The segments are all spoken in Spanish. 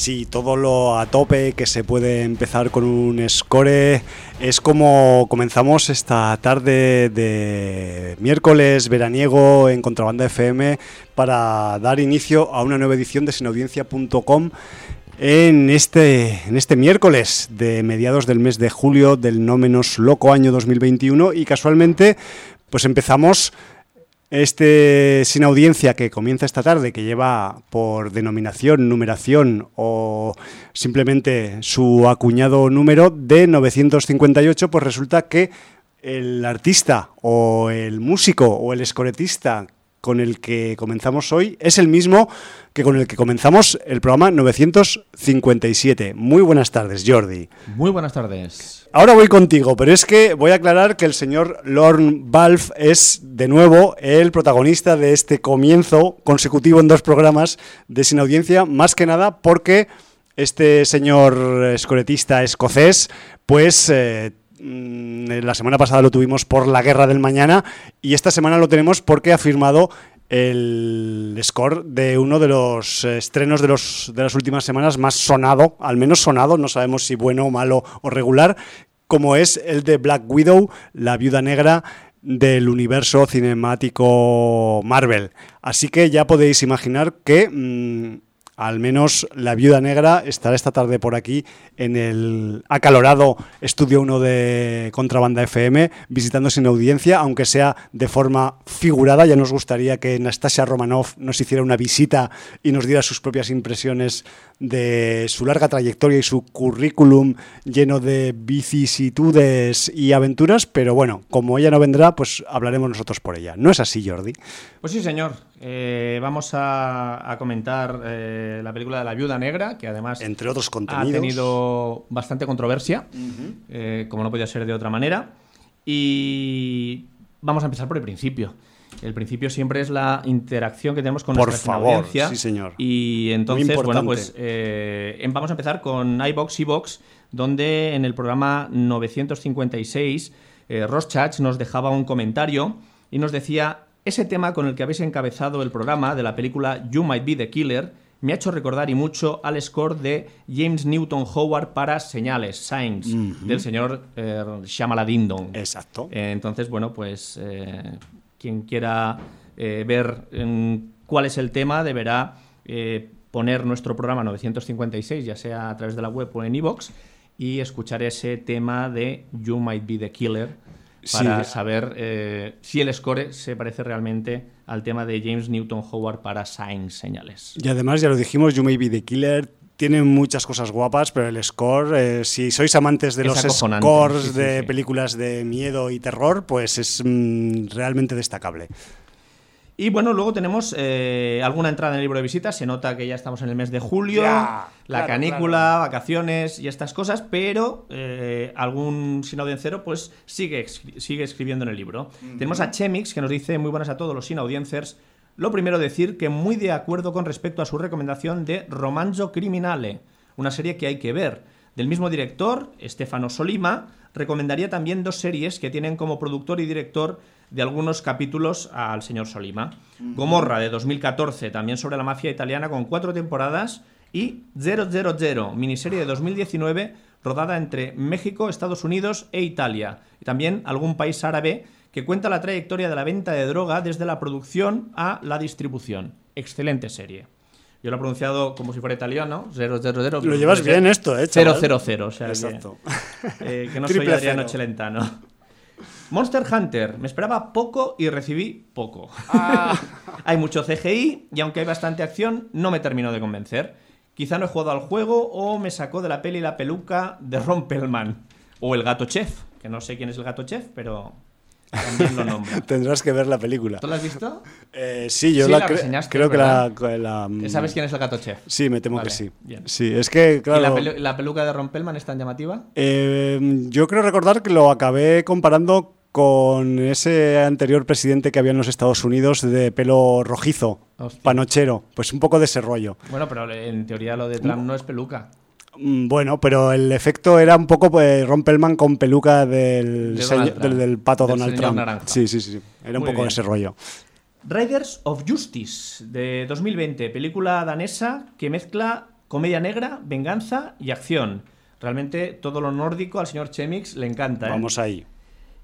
así todo lo a tope, que se puede empezar con un score. Es como comenzamos esta tarde de miércoles veraniego en Contrabanda FM para dar inicio a una nueva edición de sinaudiencia.com en este, en este miércoles de mediados del mes de julio del no menos loco año 2021 y casualmente pues empezamos este sin audiencia que comienza esta tarde, que lleva por denominación, numeración o simplemente su acuñado número de 958, pues resulta que el artista o el músico o el escoretista con el que comenzamos hoy es el mismo que con el que comenzamos el programa 957. Muy buenas tardes, Jordi. Muy buenas tardes. Ahora voy contigo, pero es que voy a aclarar que el señor Lorne Balfe es de nuevo el protagonista de este comienzo consecutivo en dos programas de Sin Audiencia, más que nada porque este señor escoretista escocés, pues eh, la semana pasada lo tuvimos por la guerra del mañana y esta semana lo tenemos porque ha firmado el score de uno de los estrenos de, los, de las últimas semanas más sonado, al menos sonado, no sabemos si bueno, malo o regular, como es el de Black Widow, la viuda negra del universo cinemático Marvel. Así que ya podéis imaginar que... Mmm, al menos la viuda negra estará esta tarde por aquí en el acalorado estudio 1 de Contrabanda FM, visitando sin audiencia, aunque sea de forma figurada. Ya nos gustaría que Nastasia Romanov nos hiciera una visita y nos diera sus propias impresiones de su larga trayectoria y su currículum lleno de vicisitudes y aventuras, pero bueno, como ella no vendrá, pues hablaremos nosotros por ella. ¿No es así, Jordi? Pues sí, señor. Eh, vamos a, comentar eh, la película de la Viuda Negra, que además Entre otros contenidos. ha tenido bastante controversia, eh, como no podía ser de otra manera. Y vamos a empezar por el principio. El principio siempre es la interacción que tenemos con por nuestra favor, audiencia. Sí, señor. Y entonces, bueno, pues vamos a empezar con iBox y Box, donde en el programa 956 Ross Chach nos dejaba un comentario y nos decía ese tema con el que habéis encabezado el programa de la película You Might Be the Killer me ha hecho recordar y mucho al score de James Newton Howard para Señales, Signs, uh -huh. del señor eh, Shyamala Dindon. Exacto. Eh, entonces, bueno, pues eh, quien quiera eh, ver cuál es el tema deberá poner nuestro programa 956, ya sea a través de la web o en iVoox, y escuchar ese tema de You Might Be the Killer para sí. saber eh, si el score se parece realmente al tema de James Newton Howard para Signs Señales. Y además, ya lo dijimos, You May Be the Killer tiene muchas cosas guapas, pero el score, eh, si sois amantes de Es los scores sí, sí, de películas de miedo y terror, pues es mm, realmente destacable. Y bueno, luego tenemos eh, alguna entrada en el libro de visitas. Se nota que ya estamos en el mes de julio, Ya, la claro, canícula, vacaciones y estas cosas, pero eh, algún sinaudiencero pues sigue, sigue escribiendo en el libro. Tenemos a Chemix que nos dice muy buenas a todos los sinaudiencers. Lo primero decir que muy de acuerdo con respecto a su recomendación de Romanzo Criminale, una serie que hay que ver. Del mismo director, Stefano Solima, recomendaría también dos series que tienen como productor y director de algunos capítulos al señor Solima. Gomorra de 2014, también sobre la mafia italiana con cuatro temporadas, y 000, miniserie de 2019 rodada entre México, Estados Unidos e Italia. Y también algún país árabe que cuenta la trayectoria de la venta de droga desde la producción a la distribución. Excelente serie. Yo lo he pronunciado como si fuera italiano, 000. Lo llevas bien esto, ¿eh, chaval? 000, o sea que- Exacto. eh, que no soy Triple Adriano cero. Celentano. Monster Hunter. Me esperaba poco y recibí poco. Ah. hay mucho CGI y aunque hay bastante acción, no me terminó de convencer. Quizá no he jugado al juego o me sacó de la peli la peluca de Ron Perlman. O el gato chef, que no sé quién es el gato chef, pero también lo nombro. Tendrás que ver la película. ¿Tú lo has visto? Eh, sí, yo Sí, la, la cre- reseñaste, creo que la, la- ¿Sabes quién es el gato chef? Sí, me temo Vale, que sí. bien. Sí, es que, claro. ¿Y la, pelu- la peluca de Ron Perlman es tan llamativa? Eh, yo creo recordar que lo acabé comparando con ese anterior presidente que había en los Estados Unidos de pelo rojizo, Hostia. panochero. Pues un poco de ese rollo. Bueno, pero en teoría lo de Trump no es peluca. Mm, Bueno, pero el efecto era un poco pues, Ron Perlman con peluca del, De seño- del, del pato Del Donald Trump. naranja. Sí, sí, sí. Era un Muy poco bien. ese rollo. Riders of Justice de 2020, película danesa que mezcla comedia negra, venganza y acción. Realmente todo lo nórdico al señor Chemix le encanta. ¿eh? Vamos ahí.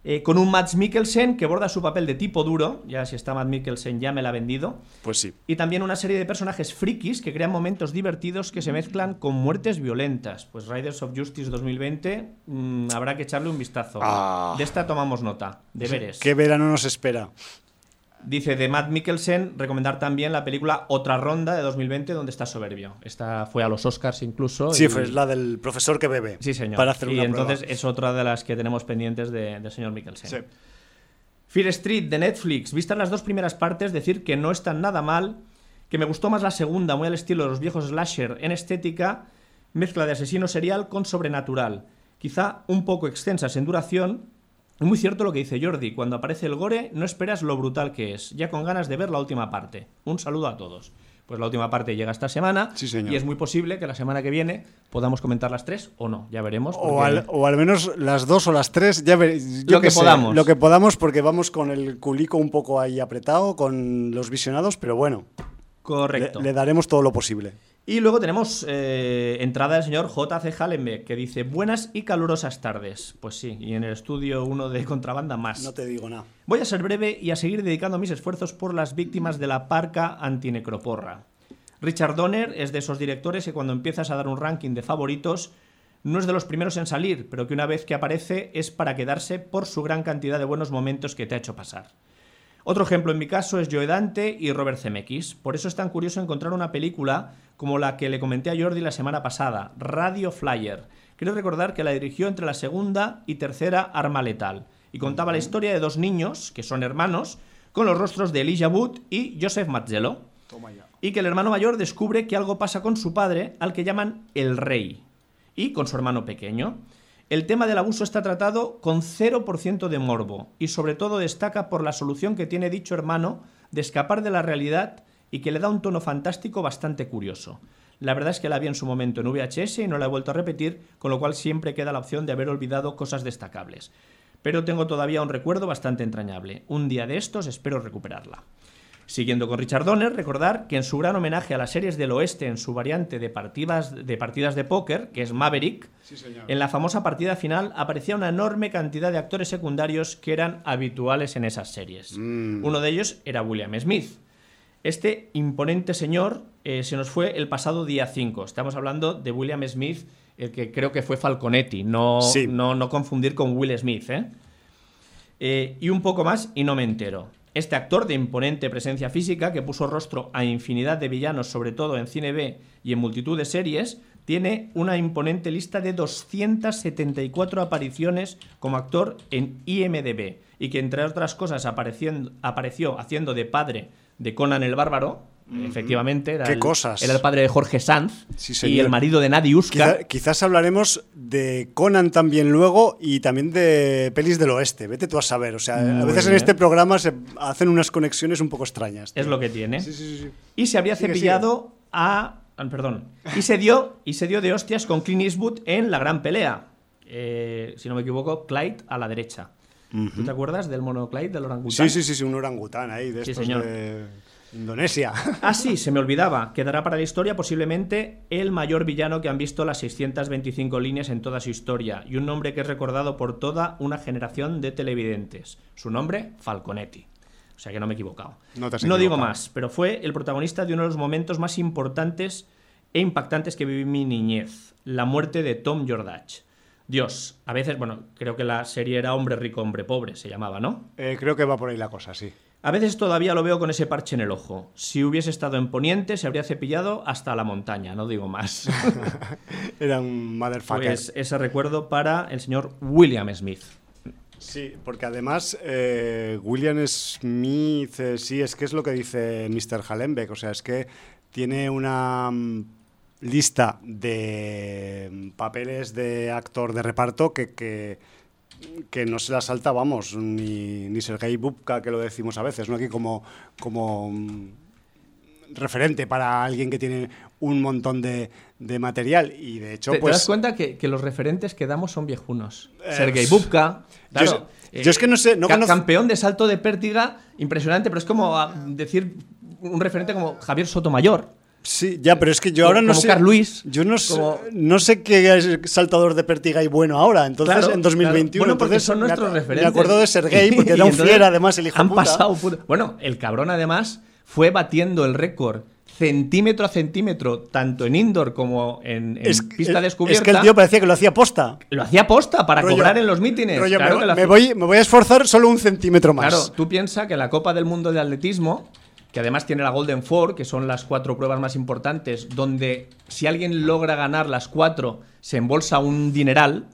Eh, con un Matt Mikkelsen que borda su papel de tipo duro, ya si está Matt Mikkelsen ya me la ha vendido, Pues sí. y también una serie de personajes frikis que crean momentos divertidos que se mezclan con muertes violentas. Pues Riders of Justice 2020 mm, habrá que echarle un vistazo. Ah. De esta tomamos nota, deberes. ¿Qué verano nos espera? Dice de Matt Mikkelsen recomendar también la película Otra Ronda de 2020 donde está soberbio. Esta fue a los Oscars incluso. Sí, y- fue la del profesor que bebe. Sí, señor. Para hacer y una entonces prueba. es otra de las que tenemos pendientes de- del señor Mikkelsen. Sí. Fear Street de Netflix, vistas las dos primeras partes, decir que no están nada mal, que me gustó más la segunda, muy al estilo de los viejos slasher en estética, mezcla de asesino serial con sobrenatural, quizá un poco extensas en duración. Y muy cierto lo que dice Jordi, cuando aparece el gore no esperas lo brutal que es, ya con ganas de ver la última parte. Un saludo a todos. Pues la última parte llega esta semana Sí, señor. y es muy posible que la semana que viene podamos comentar las tres o no, ya veremos. O al, o al menos las dos o las tres, ya ver- Lo que sé, podamos. Lo que podamos, porque vamos con el culico un poco ahí apretado, con los visionados, pero bueno, le, Correcto. le daremos todo lo posible. Y luego tenemos eh, entrada del señor J.C. Hallenbeck, que dice buenas y calurosas tardes. Pues sí, y en el estudio uno de contrabanda más. No te digo nada. Voy a ser breve y a seguir dedicando mis esfuerzos por las víctimas de la parca antinecroporra. Richard Donner es de esos directores que cuando empiezas a dar un ranking de favoritos no es de los primeros en salir, pero que una vez que aparece es para quedarse por su gran cantidad de buenos momentos que te ha hecho pasar. Otro ejemplo en mi caso es Joe Dante y Robert Zemeckis. Por eso es tan curioso encontrar una película como la que le comenté a Jordi la semana pasada, Radio Flyer. Quiero recordar que la dirigió entre la segunda y tercera Arma Letal y contaba la historia de dos niños, que son hermanos, con los rostros de Elijah Wood y Joseph Mazzello, y que el hermano mayor descubre que algo pasa con su padre, al que llaman el rey, y con su hermano pequeño. El tema del abuso está tratado con 0% de morbo y sobre todo destaca por la solución que tiene dicho hermano de escapar de la realidad y que le da un tono fantástico bastante curioso. La verdad es que la vi en su momento en VHS y no la he vuelto a repetir, con lo cual siempre queda la opción de haber olvidado cosas destacables. Pero tengo todavía un recuerdo bastante entrañable. Un día de estos espero recuperarla. Siguiendo con Richard Donner, recordar que en su gran homenaje a las series del oeste en su variante de partidas de, partidas de póker, que es Maverick, en la famosa partida final aparecía una enorme cantidad de actores secundarios que eran habituales en esas series. Uno de ellos era William Smith. Este imponente señor eh, se nos fue el pasado día 5. Estamos hablando de William Smith, el que creo que fue Falconetti, no, Sí. no, no confundir con Will Smith. ¿eh? Eh, y un poco más y no me entero. Este actor de imponente presencia física, que puso rostro a infinidad de villanos, sobre todo en cine B y en multitud de series, tiene una imponente lista de 274 apariciones como actor en IMDB y que entre otras cosas apareció haciendo de padre de Conan el Bárbaro, efectivamente, era, Qué el, cosas. era el padre de Jorge Sanz Sí, y el marido de Nadiuska. Quizá- quizás hablaremos de Conan también luego y también de pelis del oeste. Vete tú a saber. O sea, a veces en este programa se hacen unas conexiones un poco extrañas. tío. Es lo que tiene. Sí, sí, sí, sí. Y se habría Sigue, cepillado a. ah, Perdón. Y se dio, y se dio de hostias con Clint Eastwood en la gran pelea. Eh, si no me equivoco, Clyde a la derecha. ¿Tú te acuerdas del mono Clyde, del orangután? Sí, sí, sí, sí, un orangután ahí de Sí, estos señor. de Indonesia. Ah, sí, se me olvidaba. Quedará para la historia posiblemente el mayor villano que han visto las 625 líneas en toda su historia y un nombre que es recordado por toda una generación de televidentes. Su nombre, Falconetti. O sea que no me he equivocado. No te has digo equivocado. más, pero fue el protagonista de uno de los momentos más importantes e impactantes que viví en mi niñez, la muerte de Tom Jordach. Dios, a veces, bueno, creo que la serie era Hombre rico, hombre pobre, se llamaba, ¿no? Eh, creo que va por ahí la cosa, sí. A veces todavía lo veo con ese parche en el ojo. Si hubiese estado en Poniente, se habría cepillado hasta la montaña, no digo más. Era un motherfucker. pues ese recuerdo para el señor William Smith. Sí, porque además eh, William Smith, eh, sí, es que es lo que dice Mr. Hallenbeck, o sea, es que tiene una mm, lista de mm, papeles de actor de reparto que, que, que no se la salta, vamos, ni, ni Sergei Bubka, que lo decimos a veces, ¿no? Aquí como, como mm, referente para alguien que tiene un montón de, de material y de hecho, ¿Te, te pues... das cuenta que, que los referentes que damos son viejunos? Eh, Sergei Bubka, yo es- claro, yo es que no sé, no ca- conozco- Campeón de salto de pértiga, impresionante, pero es como ah, decir un referente como Javier Sotomayor. Sí, ya, pero es que yo Como- ahora no como sé. Carl Lewis, yo no sé, no sé qué saltador de pértiga hay bueno ahora. Entonces, Claro, en 2021. claro. Bueno, porque entonces, son me nuestros ac- referentes. Me acuerdo de Sergei, porque era un fiera, además, el hijo Han puta. pasado. puta- Bueno, el cabrón, además, fue batiendo el récord centímetro a centímetro, tanto en indoor como en, en Es, pista es- descubierta. Es que el tío parecía que lo hacía posta. Lo hacía posta para Rollo- cobrar en los mítines. rollo, Claro me, lo me voy, me voy a esforzar solo un centímetro más. Claro, tú piensas que la Copa del Mundo de Atletismo, que además tiene la Golden Four, que son las cuatro pruebas más importantes, donde si alguien logra ganar las cuatro, se embolsa un dineral,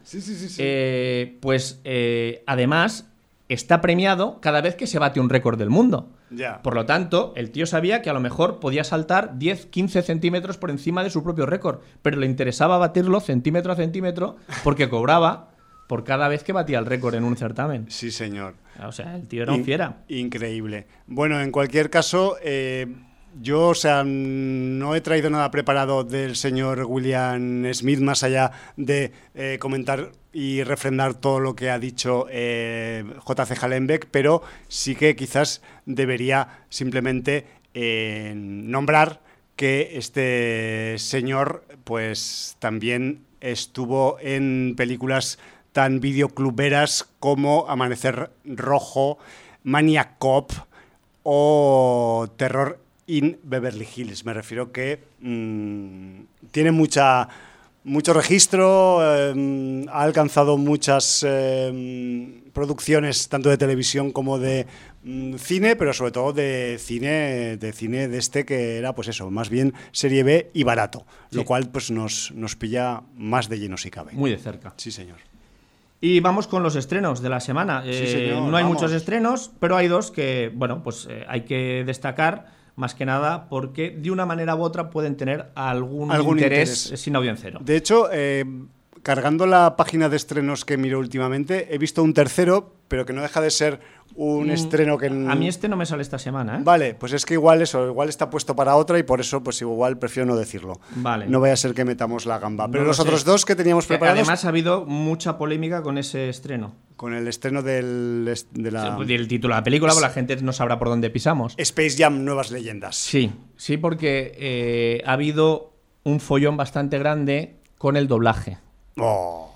eh, pues eh, además está premiado cada vez que se bate un récord del mundo. Ya. Por lo tanto, el tío sabía que a lo mejor podía saltar 10, 15 centímetros por encima de su propio récord, pero le interesaba batirlo centímetro a centímetro porque cobraba por cada vez que batía el récord en un certamen. Sí, señor. O sea, el tío era un fiera. Increíble. Bueno, en cualquier caso, eh, yo, o sea, no he traído nada preparado del señor William Smith, más allá de eh, comentar y refrendar todo lo que ha dicho eh, JC Hallenbeck, pero sí que quizás debería simplemente eh, nombrar que este señor, pues también estuvo en películas tan videocluberas como Amanecer Rojo, Maniac Cop o Terror in Beverly Hills. Me refiero que mm, tiene mucha mucho registro, eh, ha alcanzado muchas eh, producciones tanto de televisión como de mm, cine, pero sobre todo de cine de cine de este que era pues eso, más bien serie B y barato, lo cual pues nos, nos pilla más de lleno si cabe. Muy de cerca. Sí, señor. Y vamos con los estrenos de la semana. Eh, señor, no hay vamos. muchos estrenos, pero hay dos que, bueno, pues eh, hay que destacar más que nada porque de una manera u otra pueden tener algún, Algún interés, interés. sin audiencero. De hecho, eh, cargando la página de estrenos que miro últimamente, he visto un tercero, pero que no deja de ser un estreno que... Mm, A mí este no me sale esta semana, ¿eh? Vale, pues es que igual eso, igual está puesto para otra y por eso pues igual prefiero no decirlo. Vale. No vaya a ser que metamos la gamba. Pero No lo los sé. otros dos que teníamos Que preparados Además ha habido mucha polémica con ese estreno. con el estreno del, est- de la El título de la película, pues la gente no sabrá por dónde pisamos. Space Jam Nuevas Leyendas. Sí, sí, porque eh, ha habido un follón bastante grande con el doblaje. Oh,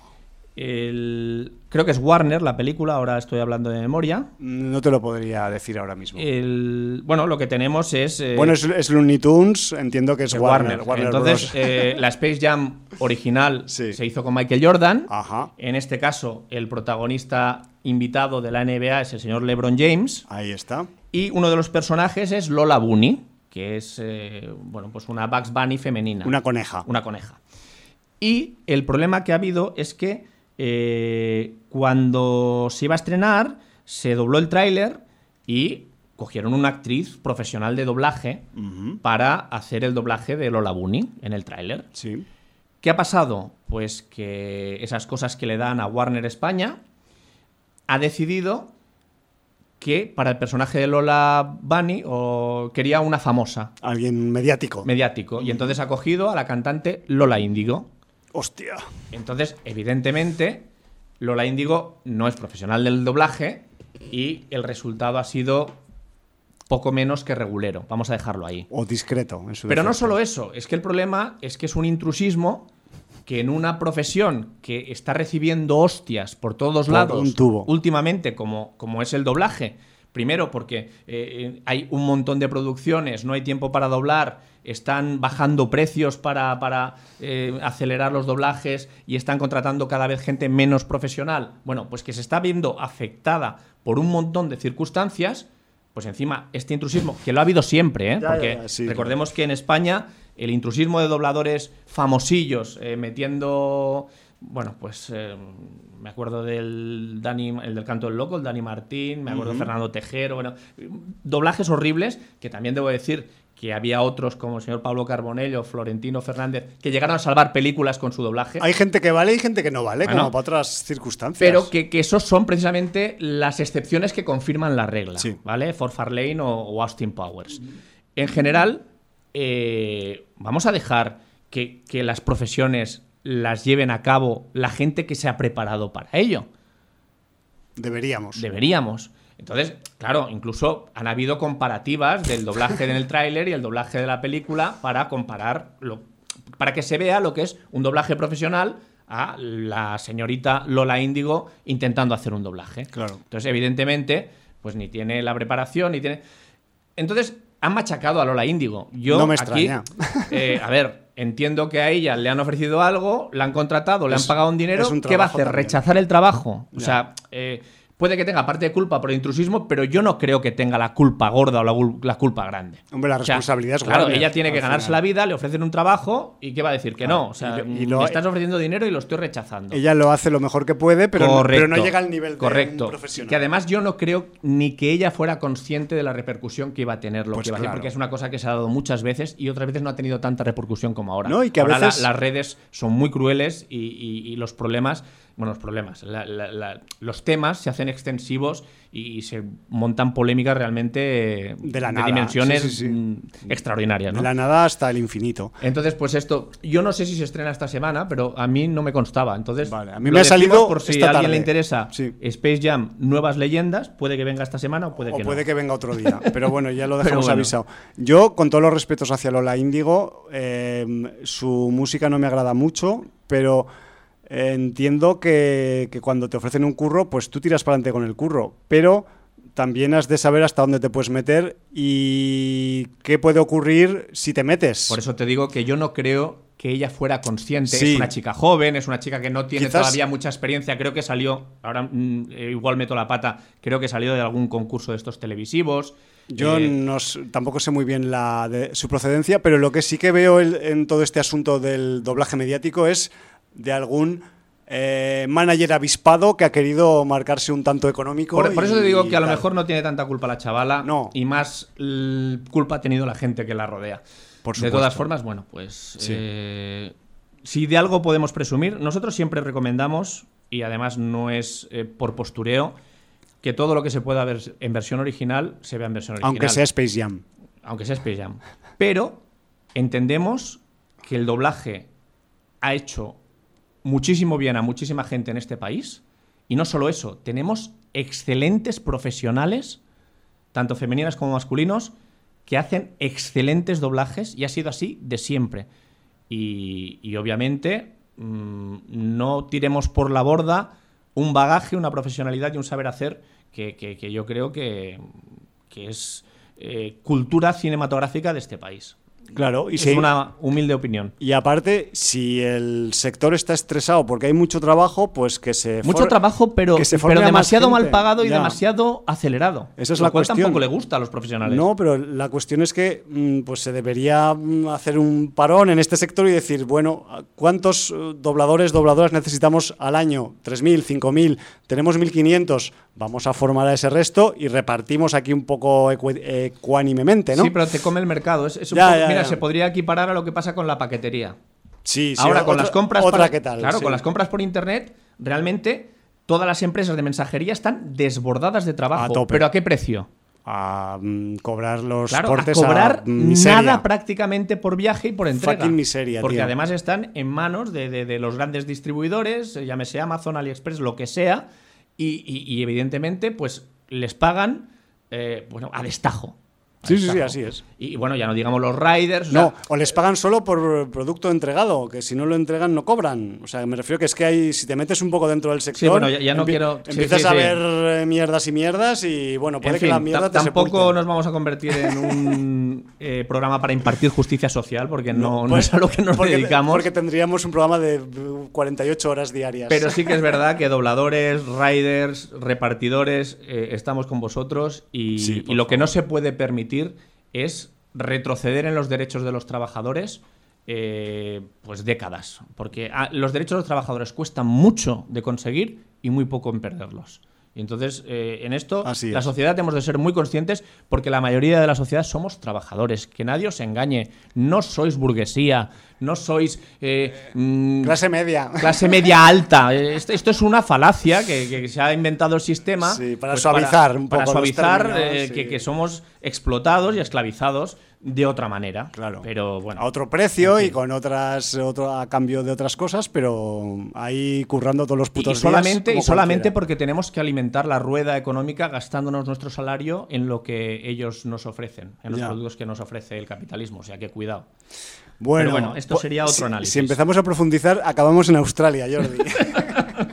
El- creo que es Warner la película, ahora estoy hablando de memoria. no te lo podría decir ahora mismo. El, bueno, lo que tenemos es. eh, bueno, es, es Looney Tunes, entiendo que es Warner. Warner Entonces, eh, la Space Jam original Sí. se hizo con Michael Jordan. Ajá, En este caso, el protagonista invitado de la NBA es el señor LeBron James. ahí está. Y uno de los personajes es Lola Bunny, que es eh, bueno, pues una Bugs Bunny femenina. Una coneja. Una coneja. Y el problema que ha habido es que eh, cuando se iba a estrenar, se dobló el tráiler y cogieron una actriz profesional de doblaje para hacer el doblaje de Lola Bunny en el tráiler. Sí. ¿Qué ha pasado? Pues que esas cosas que le dan a Warner España ha decidido que para el personaje de Lola Bunny o quería una famosa, Alguien mediático. mediático, y entonces ha cogido a la cantante Lola Índigo. Hostia. Entonces, evidentemente, Lola Índigo no es profesional del doblaje y el resultado ha sido poco menos que regulero. Vamos a dejarlo ahí. O discreto. en su Pero no solo eso, es que el problema es que es un intrusismo que en una profesión que está recibiendo hostias por todos Por lados un tubo. últimamente, como, como es el doblaje. Primero, porque eh, hay un montón de producciones, no hay tiempo para doblar, están bajando precios para, para, eh, acelerar los doblajes y están contratando cada vez gente menos profesional. Bueno, pues que se está viendo afectada por un montón de circunstancias, pues encima este intrusismo, que lo ha habido siempre, ¿eh? Porque ya, ya, sí, recordemos que en España el intrusismo de dobladores famosillos eh, metiendo bueno pues eh, me acuerdo del Dani el del canto del loco el Dani Martín me acuerdo de Fernando Tejero bueno doblajes horribles que también debo decir que había otros como el señor Pablo Carbonell o Florentino Fernández que llegaron a salvar películas con su doblaje Hay gente que vale y gente que no vale, Bueno. como para otras circunstancias. pero que, que esos son precisamente las excepciones que confirman la regla, Sí. ¿vale? For Farlane o, o Austin Powers. En general, eh, vamos a dejar que, que las profesiones las lleven a cabo la gente que se ha preparado para ello. Deberíamos. Deberíamos. Entonces, claro, incluso han habido comparativas del doblaje en el tráiler y el doblaje de la película para comparar, lo, para que se vea lo que es un doblaje profesional a la señorita Lola Índigo intentando hacer un doblaje. Claro. Entonces, evidentemente, pues ni tiene la preparación, ni tiene... Entonces, han machacado a Lola Índigo. Yo No me aquí, extraña. eh, a ver, entiendo que a ella le han ofrecido algo, la han contratado, le Es- han pagado un dinero. un ¿Qué va a hacer? también. ¿Rechazar el trabajo? O Ya. sea, eh, puede que tenga parte de culpa por el intrusismo, pero yo no creo que tenga la culpa gorda o la, culpa grande. Hombre, la O sea, responsabilidad es Claro, ella tiene que ganarse final. la vida, le ofrecen un trabajo y ¿qué va a decir? Que no. O sea, Y lo- y lo- me estás ofreciendo dinero y lo estoy rechazando. Ella lo hace lo mejor que puede, pero, no- pero no Correcto. llega al nivel de Correcto. un profesional. Que además yo no creo ni que ella fuera consciente de la repercusión que iba a tener lo Pues que iba a hacer, porque es una cosa que se ha dado muchas veces y otras veces no ha tenido tanta repercusión como ahora. No, y que a ahora la- veces- las redes son muy crueles y los problemas, bueno, los problemas, la- la- la- los temas se hacen extensivos y se montan polémicas realmente De la nada. dimensiones Sí, sí, sí. mm, extraordinarias. De ¿no? la nada hasta el infinito. Entonces, pues esto, yo no sé si se estrena esta semana, pero a mí no me constaba. Entonces, Vale, a mí me ha salido por si esta a alguien tarde. le interesa. Space Jam Nuevas Leyendas, puede que venga esta semana o puede O que puede no. que venga otro día. Pero bueno, ya lo dejamos bueno. avisado. Yo, con todos los respetos hacia Lola Índigo, eh, su música no me agrada mucho, pero entiendo que, que cuando te ofrecen un curro, pues tú tiras para adelante con el curro. Pero también has de saber hasta dónde te puedes meter y qué puede ocurrir si te metes. Por eso te digo que yo no creo que ella fuera consciente. Sí. Es una chica joven, es una chica que no tiene Quizás- todavía mucha experiencia. Creo que salió, ahora mm, eh, igual meto la pata, creo que salió de algún concurso de estos televisivos. Yo Eh, no tampoco sé muy bien la de su procedencia, pero lo que sí que veo el- en todo este asunto del doblaje mediático es de algún eh, manager avispado que ha querido marcarse un tanto económico. Por, por eso te digo que a lo tal. mejor no tiene tanta culpa la chavala No. y más culpa ha tenido la gente que la rodea. Por de todas formas, bueno, pues Sí. eh, si de algo podemos presumir, nosotros siempre recomendamos, y además no es eh, por postureo, que todo lo que se pueda ver en versión original se vea en versión original. Aunque sea Space Jam. aunque sea Space Jam. Pero entendemos que el doblaje ha hecho muchísimo bien a muchísima gente en este país. Y no solo eso, tenemos excelentes profesionales, tanto femeninas como masculinos, que hacen excelentes doblajes y ha sido así de siempre. Y, obviamente mm, no tiremos por la borda un bagaje, una profesionalidad y un saber hacer que, que- que yo creo que, que es eh, cultura cinematográfica de este país. Claro, y, es si- una humilde opinión. y aparte, si el sector está estresado porque hay mucho trabajo, pues que se Mucho for- trabajo, pero, se pero demasiado mal pagado y Ya. demasiado acelerado. Esa es lo la cual cuestión. tampoco le gusta a los profesionales. No, pero la cuestión es que mm, pues se debería mm, hacer un parón en este sector y decir, bueno, ¿cuántos eh, dobladores, dobladoras necesitamos al año? ¿3.000, 5.000? Tenemos 1.500. Vamos a formar a ese resto y repartimos aquí un poco ecu- ecuánimemente, ¿no? Sí, pero te come el mercado. Es, es un Ya, poco- ya, se podría equiparar a lo que pasa con la paquetería. Sí, sí, Ahora, con otra- las compras. Otra para- que tal. Claro, sí. con las compras por internet, realmente todas las empresas de mensajería están desbordadas de trabajo. A tope. ¿Pero a qué precio? A mm, cobrar los Claro, a cobrar miseria. nada prácticamente por viaje y por entrega. Fucking miseria, Porque tío. además están en manos de, de- de los grandes distribuidores, eh, llámese Amazon, AliExpress, lo que sea, y, y- y evidentemente, pues les pagan eh, bueno, a destajo. Sí, sí, sí, así es. Y bueno, ya no digamos los riders. o No, sea, o les pagan solo por producto entregado, que si no lo entregan no cobran. O sea, me refiero que es que hay, si te metes un poco dentro del sector, bueno, ya- ya no quiero- empiezas sí, a ver eh, mierdas y mierdas y bueno, puede En que fin, la mierda te tampoco nos vamos a convertir en un eh, programa para impartir justicia social, porque no, no Pues- es a lo que nos porque, dedicamos. Porque tendríamos un programa de uh, 48 horas diarias. Pero sí que es verdad que dobladores, riders, repartidores, eh, estamos con vosotros y, lo que no se puede permitir es retroceder en los derechos de los trabajadores eh, pues décadas. Porque ah, los derechos de los trabajadores cuestan mucho de conseguir y muy poco en perderlos. Y entonces, eh, en esto, Así la sociedad hemos de ser muy conscientes porque la mayoría de la sociedad somos trabajadores. Que nadie os engañe. No sois burguesía, no sois eh, mm, Clase media. clase media alta. Esto, esto es una falacia que, que se ha inventado el sistema. pues Sí, para suavizar un para poco los suavizar términos, eh, sí. que, que somos explotados y esclavizados de otra manera. Claro. Pero bueno. A otro precio y con otras, otro, a cambio de otras cosas, pero ahí currando todos los Y putos días, solamente, y solamente cualquiera. porque tenemos que alimentar la rueda económica gastándonos nuestro salario en lo que ellos nos ofrecen, en los Ya. productos que nos ofrece el capitalismo. O sea que cuidado. Bueno, Pero bueno, esto pues, sería otro si- análisis. Si empezamos a profundizar, acabamos en Australia, Jordi.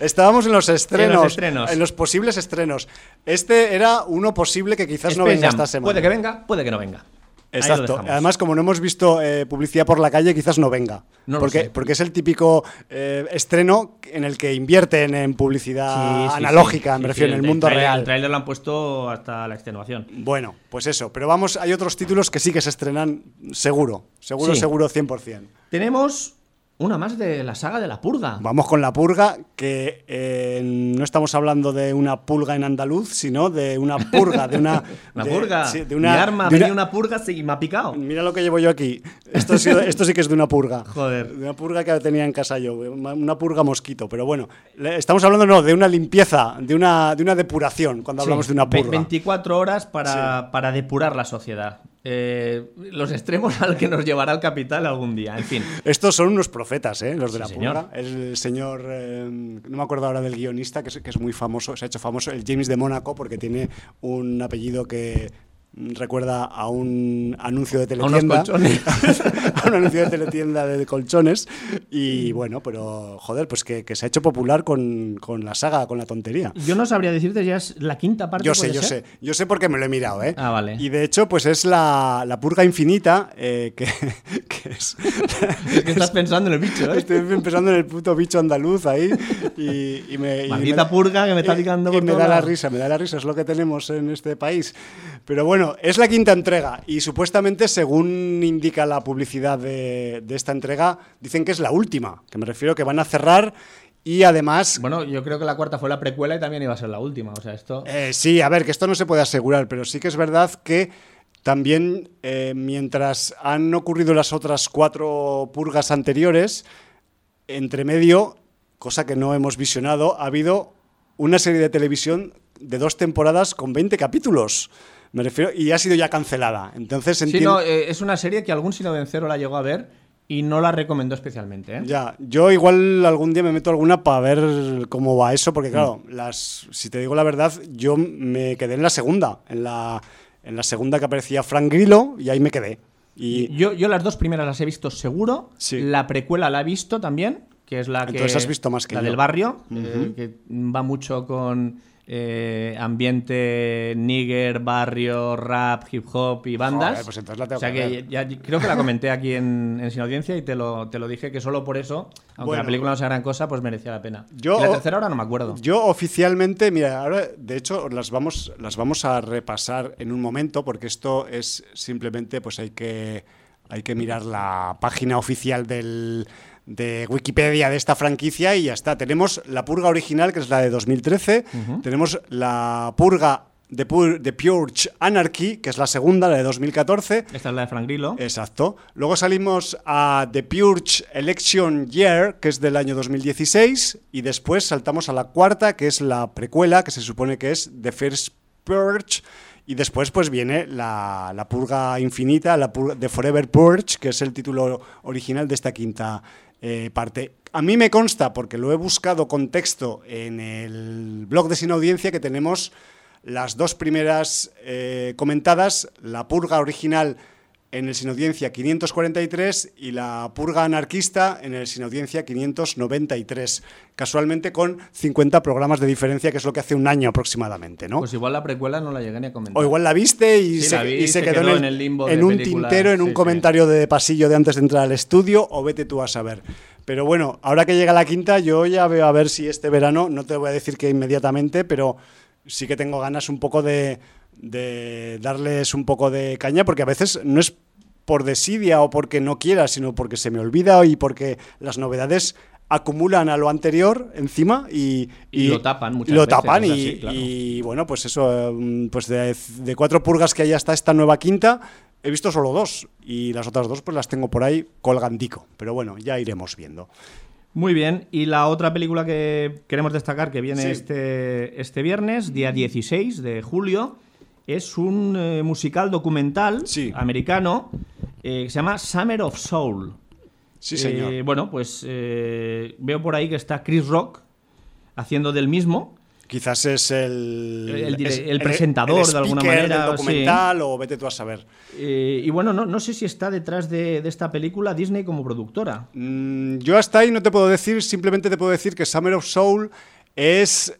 Estábamos en los estrenos, En los estrenos. en los posibles estrenos. Este era uno posible que quizás no venga Jam. esta semana. Puede que venga, puede que no venga. Exacto. Además, como no hemos visto eh, publicidad por la calle, quizás no venga. No porque, sé. porque es el típico eh, estreno en el que invierten en publicidad Sí, sí, analógica, sí, me refiero, en el mundo real. El trailer lo han puesto hasta la extenuación. Bueno, pues eso. Pero vamos, hay otros títulos que sí que se estrenan seguro. Seguro, seguro, 100%. Tenemos una más de la saga de la purga. Vamos con la purga, que eh, no estamos hablando de una pulga en andaluz, sino de una purga, de una... Una de- purga. sí, de Mi una, arma, de una- una purga y me ha picado. Mira lo que llevo yo aquí. Esto, ha sido- esto sí que es de una purga. Joder. De una purga que tenía en casa yo. Una una purga mosquito. Pero bueno, estamos hablando no, de una limpieza, de una, de una depuración cuando hablamos Sí, de una purga. 24 horas para, para depurar la sociedad. Eh, los extremos al que nos llevará el capital algún día. En fin. Estos son unos profetas, ¿eh? los de Sí, la señor. El señor, eh, no me acuerdo ahora del guionista, que es, que es muy famoso, se ha hecho famoso, el James de Mónaco, porque tiene un apellido que recuerda a un anuncio de A unos teletienda. colchones. a un anuncio de teletienda de colchones. Y bueno, pero joder, pues que, que se ha hecho popular con, con la saga, con la tontería. Yo no sabría decirte, ya es la quinta parte. Yo sé, ¿puede yo ser? sé. Yo sé porque me lo he mirado, ¿eh? Ah, vale. Y de hecho, pues es la, la purga infinita, eh, que, que es... Es que estás pensando en el bicho, ¿eh? Estoy pensando en el puto bicho andaluz ahí y, y me... y Maldita me- purga que me está y- picando y por me todos da la risa, me da la risa, es lo que tenemos en este país. Pero bueno, es la quinta entrega y supuestamente, según indica la publicidad de, de esta entrega, dicen que es la última, que me refiero que van a cerrar y además... Bueno, yo creo que la cuarta fue la precuela y también iba a ser la última. O sea, esto. Eh, sí, a ver, que esto no se puede asegurar, pero sí que es verdad que también eh, mientras han ocurrido las otras cuatro purgas anteriores, entre medio, cosa que no hemos visionado, ha habido una serie de televisión de dos temporadas con 20 capítulos. Me refiero, y ha sido ya cancelada. Entonces Sí, entiendo. no, eh, es una serie que algún sinovencero la llegó a ver y no la recomendó especialmente. ¿eh? Ya, yo igual algún día me meto alguna para ver cómo va eso, porque claro, las, si te digo la verdad, yo me quedé en la segunda, en la, en la segunda que aparecía Frank Grillo y ahí me quedé. Y Yo, yo las dos primeras las he visto seguro. Sí. La precuela la he visto también, que es la que. Entonces has visto más que La yo. del barrio, eh, que va mucho con eh, ambiente nigger, barrio, rap, hip hop y bandas. Joder, pues entonces la tengo o sea que ya, ya- creo que la comenté aquí en, en Sin Audiencia y te lo, te lo dije que solo por eso, aunque Bueno. la película no sea gran cosa, pues merecía la pena. Yo- y la tercera ahora no me acuerdo. Yo oficialmente, mira, ahora de hecho las vamos, las vamos a repasar en un momento porque esto es simplemente, pues hay que, hay que mirar la página oficial del, de Wikipedia de esta franquicia y ya está. Tenemos la purga original, que es la de 2013, tenemos la purga de, Pur- de Purge Anarchy, que es la segunda, la de 2014, Esta es la de Frank Grillo. Exacto. Luego salimos a The Purge Election Year, que es del año 2016, y después saltamos a la cuarta, que es la precuela, que se supone que es The First Purge, y después pues viene la, la purga infinita, la purga, The Forever Purge, que es el título original de esta quinta eh, parte. A mí me consta, porque lo he buscado con texto en el blog de Sin Audiencia, que tenemos las dos primeras eh, comentadas, la purga original en el Sin Audiencia 543 y la purga anarquista en el Sin Audiencia 593, casualmente con 50 programas de diferencia, que es lo que hace un año aproximadamente, ¿no? Pues igual la precuela no la llegué ni a comentar. O igual la viste y, Sí, se, la vi, y se se quedó, quedó en, en el, limbo en un película. tintero, en Sí, un sí. comentario de pasillo de antes de entrar al estudio, o vete tú a saber. Pero bueno, ahora que llega la quinta, yo ya veo a ver si este verano, no te voy a decir que inmediatamente, pero sí que tengo ganas un poco de, de darles un poco de caña, porque a veces no es por desidia o porque no quiera, sino porque se me olvida y porque las novedades acumulan a lo anterior encima y, Y lo tapan muchas lo veces, tapan y, así, claro. y, bueno, pues eso, mm, pues de, de cuatro purgas que hay hasta esta nueva quinta, he visto solo dos y las otras dos pues las tengo por ahí colgandico, pero bueno, ya iremos viendo. Muy bien, y la otra película que queremos destacar que viene Sí. este, este viernes, día 16 de julio, es un eh, musical documental Sí. americano eh, que se llama Summer of Soul. Sí, señor. Eh, bueno, pues eh, veo por ahí que está Chris Rock haciendo del mismo. Quizás es el, El dire- es el presentador, de alguna manera, del documental o vete tú a saber. Y bueno, no, no sé si está detrás de, de esta película Disney como productora. Mm, yo hasta ahí no te puedo decir, simplemente te puedo decir que Summer of Soul es,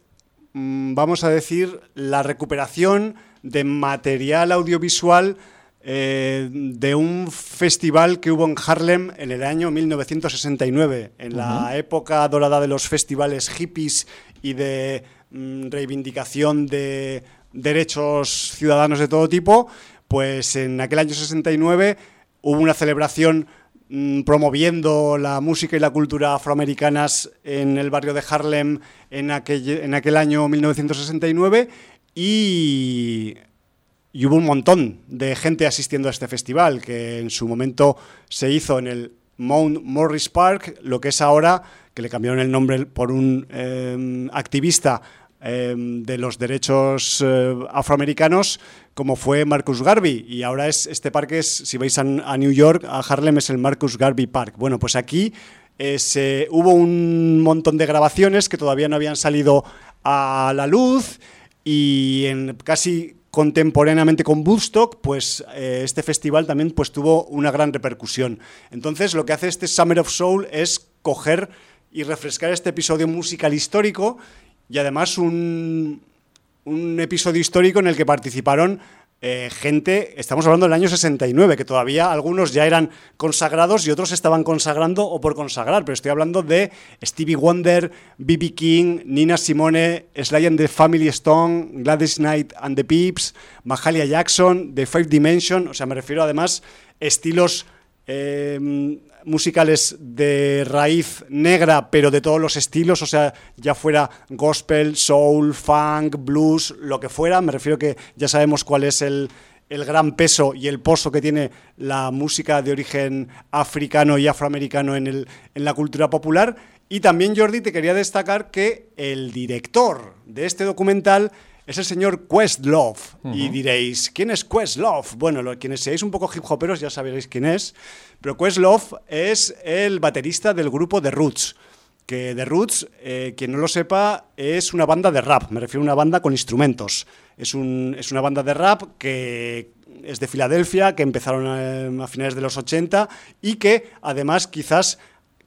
mm, vamos a decir, la recuperación de material audiovisual eh, de un festival que hubo en Harlem en el año 1969, en la época dorada de los festivales hippies y de mm, reivindicación de derechos ciudadanos de todo tipo, pues en aquel año 69 hubo una celebración mm, promoviendo la música y la cultura afroamericanas en el barrio de Harlem en aquel, en aquel año 1969 y, hubo un montón de gente asistiendo a este festival que en su momento se hizo en el Mount Morris Park, lo que es ahora, que le cambiaron el nombre por un eh, activista eh, de los derechos eh, afroamericanos como fue Marcus Garvey. Y ahora es este parque es si vais a, a New York a Harlem es el Marcus Garvey Park. Bueno pues aquí eh, se- hubo un montón de grabaciones que todavía no habían salido a la luz y en casi contemporáneamente con Woodstock, pues eh, este festival también pues, tuvo una gran repercusión. Entonces, lo que hace este Summer of Soul es coger y refrescar este episodio musical histórico y además un, un episodio histórico en el que participaron eh, gente, estamos hablando del año 69, que todavía algunos ya eran consagrados y otros estaban consagrando o por consagrar, pero estoy hablando de Stevie Wonder, B.B. King, Nina Simone, Sly and the Family Stone, Gladys Knight and the Peeps, Mahalia Jackson, The Five Dimension, o sea, me refiero además estilos eh, musicales de raíz negra, pero de todos los estilos, o sea, ya fuera gospel, soul, funk, blues, lo que fuera, me refiero que ya sabemos cuál es el, el gran peso y el pozo que tiene la música de origen africano y afroamericano en, el, en la cultura popular. Y también, Jordi, te quería destacar que el director de este documental es el señor Questlove. Y diréis, ¿quién es Questlove? Bueno, lo- quienes seáis un poco hip hoperos ya sabréis quién es. Pero Questlove es el baterista del grupo The Roots. Que The Roots, eh, quien no lo sepa, es una banda de rap. Me refiero a una banda con instrumentos. Es, un- es una banda de rap que es de Filadelfia, que empezaron a, a finales de los 80 y que además quizás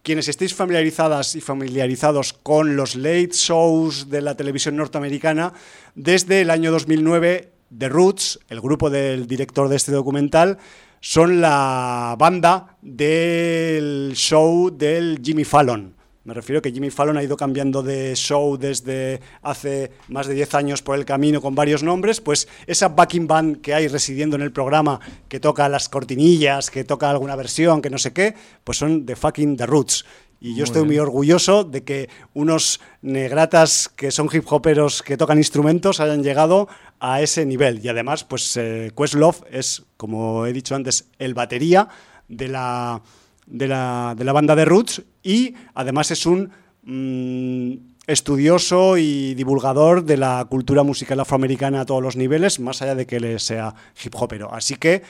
quienes estéis familiarizadas y familiarizados con los late shows de la televisión norteamericana, desde el año 2009, The Roots, el grupo del director de este documental, son la banda del show del Jimmy Fallon. Me refiero que Jimmy Fallon ha ido cambiando de show desde hace más de 10 años por el camino con varios nombres, pues esa backing band que hay residiendo en el programa, que toca las cortinillas, que toca alguna versión, que no sé qué, pues son The Fucking The Roots. Y yo Muy estoy bien. muy orgulloso de que unos negratas que son hip hoperos que tocan instrumentos hayan llegado a ese nivel. Y además, pues eh, Questlove es, como he dicho antes, el batería de la, de la, de la banda de Roots y además es un mm, estudioso y divulgador de la cultura musical afroamericana a todos los niveles, más allá de que él sea hip hopero. Así que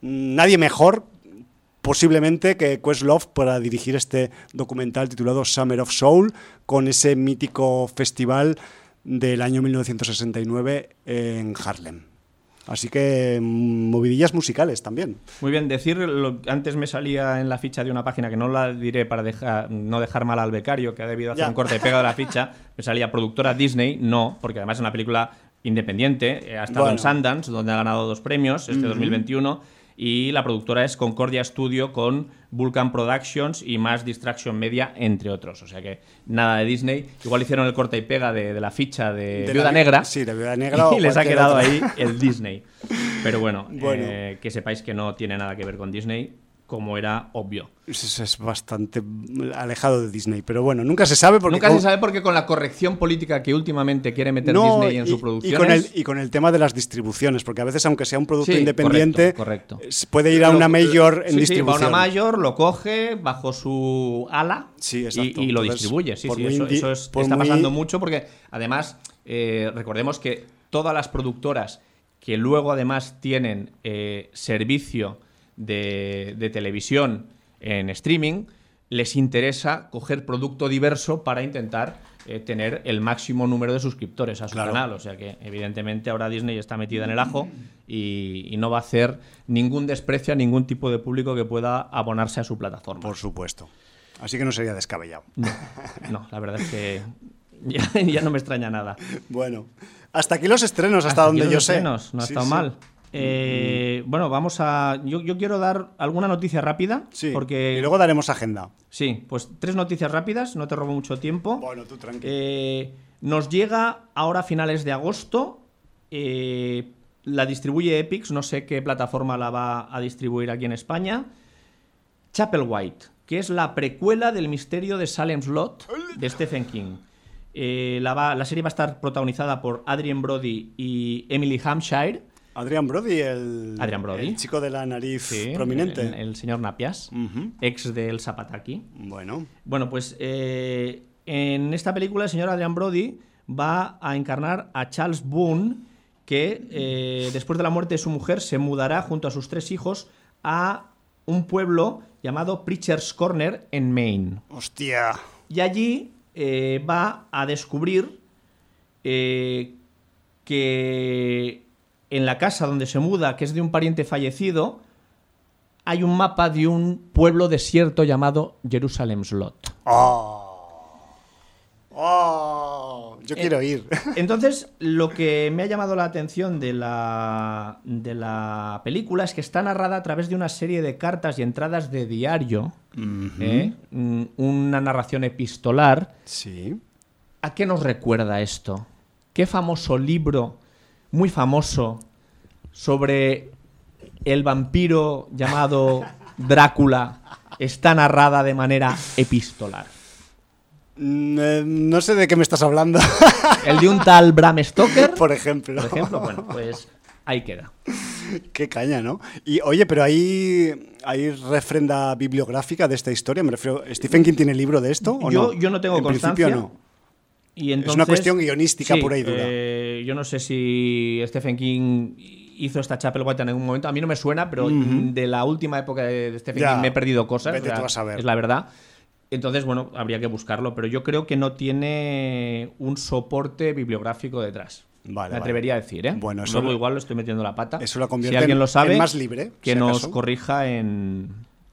mm, nadie mejor posiblemente que Questlove para dirigir este documental titulado Summer of Soul con ese mítico festival del año 1969 en Harlem. Así que mm, movidillas musicales también. Muy bien, decir, lo, antes me salía en la ficha de una página que no la diré para dejar, no dejar mal al becario, que ha debido hacer Ya. un corte y pega de la ficha, me salía productora Disney, no, porque además es una película independiente, eh, ha estado en Bueno. Sundance, donde ha ganado dos premios este 2021, y la productora es Concordia Studio con Vulcan Productions y más Distraction Media, entre otros. O sea que nada de Disney. Igual hicieron el corte y pega de, de la ficha de, De Viuda la- Negra. sí, de Viuda Negra Y les ha quedado otra. ahí el Disney. Pero bueno, Bueno. eh, que sepáis que no tiene nada que ver con Disney, como era obvio. Es, es bastante alejado de Disney, pero bueno, nunca se sabe porque... Nunca se sabe porque con la corrección política que últimamente quiere meter No, Disney en y- su y producción. con, el, y con el tema de las distribuciones, porque a veces, aunque sea un producto Sí, independiente, correcto, correcto. s- puede ir a una mayor en sí, sí, va a distribución. una mayor, lo coge bajo su ala Sí, y, exacto. y lo Entonces, distribuye. Sí, sí, eso, eso es- está muy- pasando mucho porque además eh, recordemos que todas las productoras que luego además tienen eh, servicio de, de televisión en streaming, les interesa coger producto diverso para intentar eh, tener el máximo número de suscriptores a su Claro. canal. O sea que, evidentemente, ahora Disney está metida en el ajo y, y no va a hacer ningún desprecio a ningún tipo de público que pueda abonarse a su plataforma. Por supuesto. Así que no sería descabellado. No, no, la verdad es que ya, ya no me extraña nada. Bueno, hasta aquí los estrenos, hasta, Hasta donde aquí yo sé. estrenos, No ha Sí, estado sí. mal. Eh, bueno, vamos a. Yo, yo quiero dar alguna noticia rápida. Sí, Porque. y luego daremos agenda. Sí, pues tres noticias rápidas, no te robo mucho tiempo. Bueno, tú tranquilo. Eh, nos llega ahora a finales de agosto. eh, la distribuye Epix, no sé qué plataforma la va a distribuir aquí en España. Chapel White, que es la precuela del misterio de Salem's Lot de Stephen King. Eh, la, va- la serie va a estar protagonizada por Adrien Brody y Emily Hampshire. Adrian Brody, el, Adrian Brody. el chico de la nariz Sí, prominente. El, el señor Napias, ex del Zapataki. Bueno, Bueno, pues eh, en esta película el señor Adrian Brody va a encarnar a Charles Boone, que eh, después de la muerte de su mujer se mudará junto a sus tres hijos a un pueblo llamado Preacher's Corner en Maine. hostia. Y allí eh, va a descubrir eh, que en la casa donde se muda, que es de un pariente fallecido, hay un mapa de un pueblo desierto llamado Jerusalem's Lot. Oh. Oh, yo quiero ir. Entonces, lo que me ha llamado la atención de la, de la película es que está narrada a través de una serie de cartas y entradas de diario, ¿eh? Mm, una narración epistolar. Sí. ¿A qué nos recuerda esto? ¿Qué famoso libro, muy famoso, sobre el vampiro llamado Drácula está narrada de manera epistolar? Mm, eh, no sé de qué me estás hablando, ¿El de un tal Bram Stoker? por ejemplo. Por ejemplo, bueno, pues ahí queda. Qué caña, ¿no? Y oye, pero hay, hay refrenda bibliográfica de esta historia. Me refiero, ¿Stephen King tiene libro de esto? ¿o Yo- no? yo no tengo en principio constancia. no. Y Es una cuestión guionística sí, pura y dura. eh, yo no sé si Stephen King hizo esta Chapel White en algún momento. A mí no me suena, pero de la última época de Stephen Ya, King me he perdido cosas. vete o sea, tú a saber. Es la verdad. Entonces, bueno, habría que buscarlo, pero yo creo que no tiene un soporte bibliográfico detrás. Vale, me vale. atrevería a decir, ¿eh? Bueno, eso Luego lo- igual lo estoy metiendo la pata. eso lo convierte si alguien en- lo sabe, en más libre, que si nos acaso. corrija en,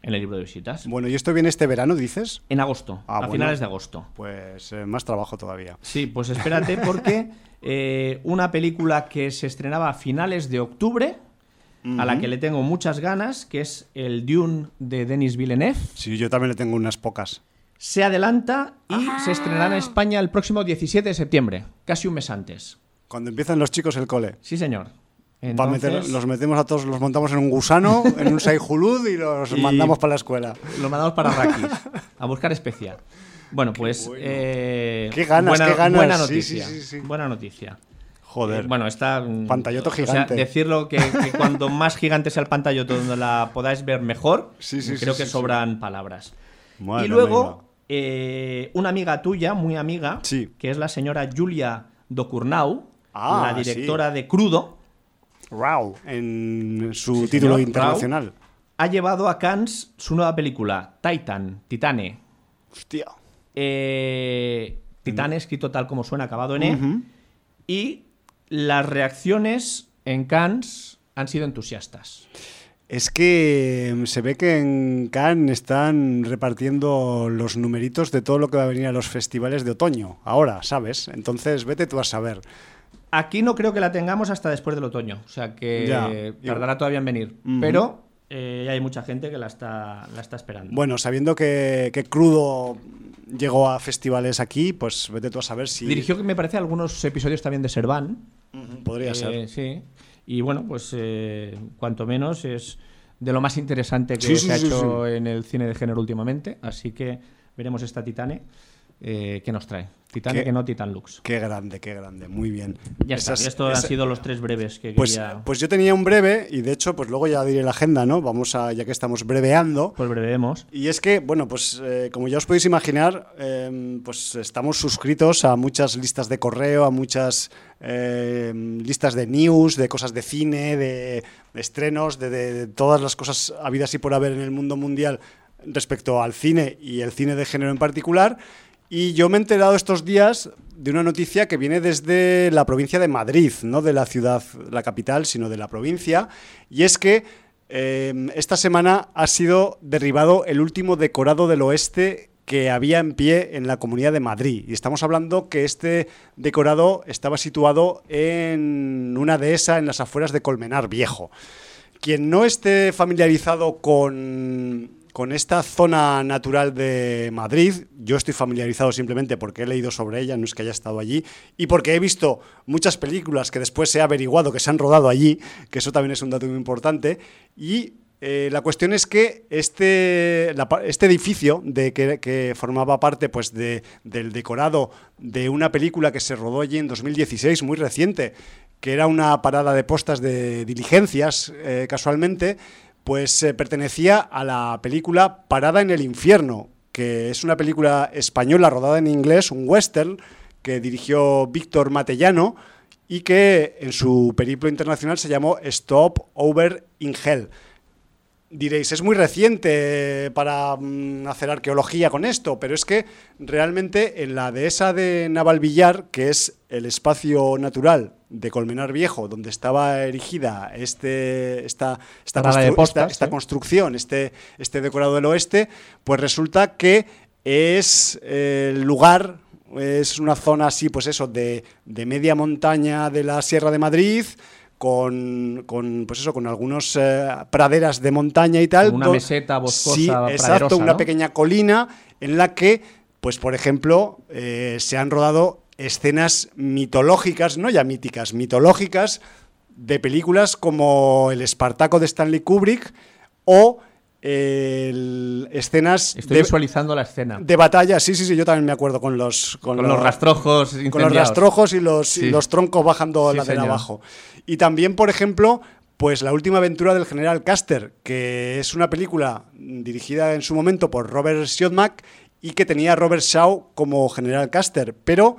en el libro de visitas. Bueno, ¿y esto viene este verano, dices? En agosto, Ah, a bueno. finales de agosto. Pues eh, más trabajo todavía. Sí, pues espérate porque eh, una película que se estrenaba a finales de octubre, a la que le tengo muchas ganas, que es el Dune de Denis Villeneuve, Sí, yo también le tengo unas pocas. se adelanta y se estrenará en España el próximo 17 de septiembre, casi un mes antes. Cuando empiezan los chicos el cole. Sí, señor. Meter- los metemos a todos, los montamos en un gusano, en un saijulud y los Y- mandamos para la escuela. lo mandamos para Rakis, a buscar especial. Bueno, pues. bueno. eh, Qué ganas, buena, qué ganas. Buena noticia. sí, sí, sí. Buena noticia. Joder. Eh, bueno, está. mm, Pantalloto o sea, gigante. decirlo que, que cuando más gigante sea el pantalloto donde la podáis ver mejor, Sí, sí, creo que sobran palabras. Y luego, eh, una amiga tuya, muy amiga, que es la señora Julia Docurnau, Ah, la directora de Crudo, Rau, en su Sí, título señor, internacional. ha llevado a Cannes su nueva película, Titan, Titane. Hostia. Eh, Titane, escrito tal como suena, acabado en E. Y las reacciones en Cannes han sido entusiastas. Es que mm, se ve que en Cannes están repartiendo los numeritos de todo lo que va a venir a los festivales de otoño. Ahora, ¿sabes? Entonces, vete tú a saber. Aquí no creo que la tengamos hasta después del otoño, o sea que Ya. tardará todavía en venir. Ujú. Pero eh, hay mucha gente que la está, la está esperando. Bueno, sabiendo que, que Crudo llegó a festivales aquí, pues vete tú a saber si... Dirigió, me parece, algunos episodios también de Serván. Ujú, Podría Eh, ser. Sí. Y bueno, pues eh, cuanto menos es de lo más interesante que Sí, sí, se ha sí, hecho en el cine de género últimamente. Así que veremos esta Titane. Eh, ¿qué nos trae? Titanic Qué- no Titan Lux. Qué grande, qué grande, muy bien. Ya está, Esas- estos han sido los tres breves que Pues, quería. pues yo tenía un breve y de hecho, pues luego ya diré la agenda, ¿no? Vamos a, ya que estamos breveando. Pues breveemos. Y es que, bueno, pues eh, como ya os podéis imaginar, eh, pues estamos suscritos a muchas listas de correo, a muchas eh, listas de news, de cosas de cine, de, de estrenos, de, de- de todas las cosas habidas y por haber en el mundo mundial respecto al cine y el cine de género en particular. Y yo me he enterado estos días de una noticia que viene desde la provincia de Madrid, no de la ciudad, la capital, sino de la provincia. Y es que eh, esta semana ha sido derribado el último decorado del oeste que había en pie en la Comunidad de Madrid. Y estamos hablando que este decorado estaba situado en una dehesa en las afueras de Colmenar Viejo. Quien no esté familiarizado con, con esta zona natural de Madrid, yo estoy familiarizado simplemente porque he leído sobre ella, no es que haya estado allí, y porque he visto muchas películas que después ha averiguado que se han rodado allí, que eso también es un dato muy importante, y eh, la cuestión es que este, este edificio de que, formaba parte pues, de- del decorado de una película que se rodó allí en 2016, muy reciente, que era una parada de postas de diligencias, eh, casualmente, pues eh, pertenecía a la película Parada en el Infierno, que es una película española rodada en inglés, un western, que dirigió Víctor Matellano y que en su periplo internacional se llamó Stop Over in Hell. Diréis, es muy reciente para mm, hacer arqueología con esto, pero es que realmente en la dehesa de Navalvillar, que es el espacio natural de Colmenar Viejo, donde estaba erigida este, esta, esta, Parada de constru- postas, esta- esta sí. construcción, este, este decorado del oeste, pues resulta que es eh, el lugar, es una zona así, pues eso, de, de media montaña de la Sierra de Madrid, con, con, pues eso, con algunos eh, praderas de montaña y tal. Como una meseta boscosa, Sí, exacto, una ¿no? pequeña colina en la que, pues por ejemplo, eh, se han rodado escenas mitológicas, no ya míticas, mitológicas, de películas como El Espartaco de Stanley Kubrick o el- escenas Estoy de, visualizando la escena. de batalla. Sí, sí, sí, yo también me acuerdo con los, con los rastrojos con los rastrojos y los, y los troncos bajando Sí, la señor. abajo. Y también, por ejemplo, pues la última aventura del general Custer, que es una película dirigida en su momento por Robert Siodmak y que tenía a Robert Shaw como general Custer, pero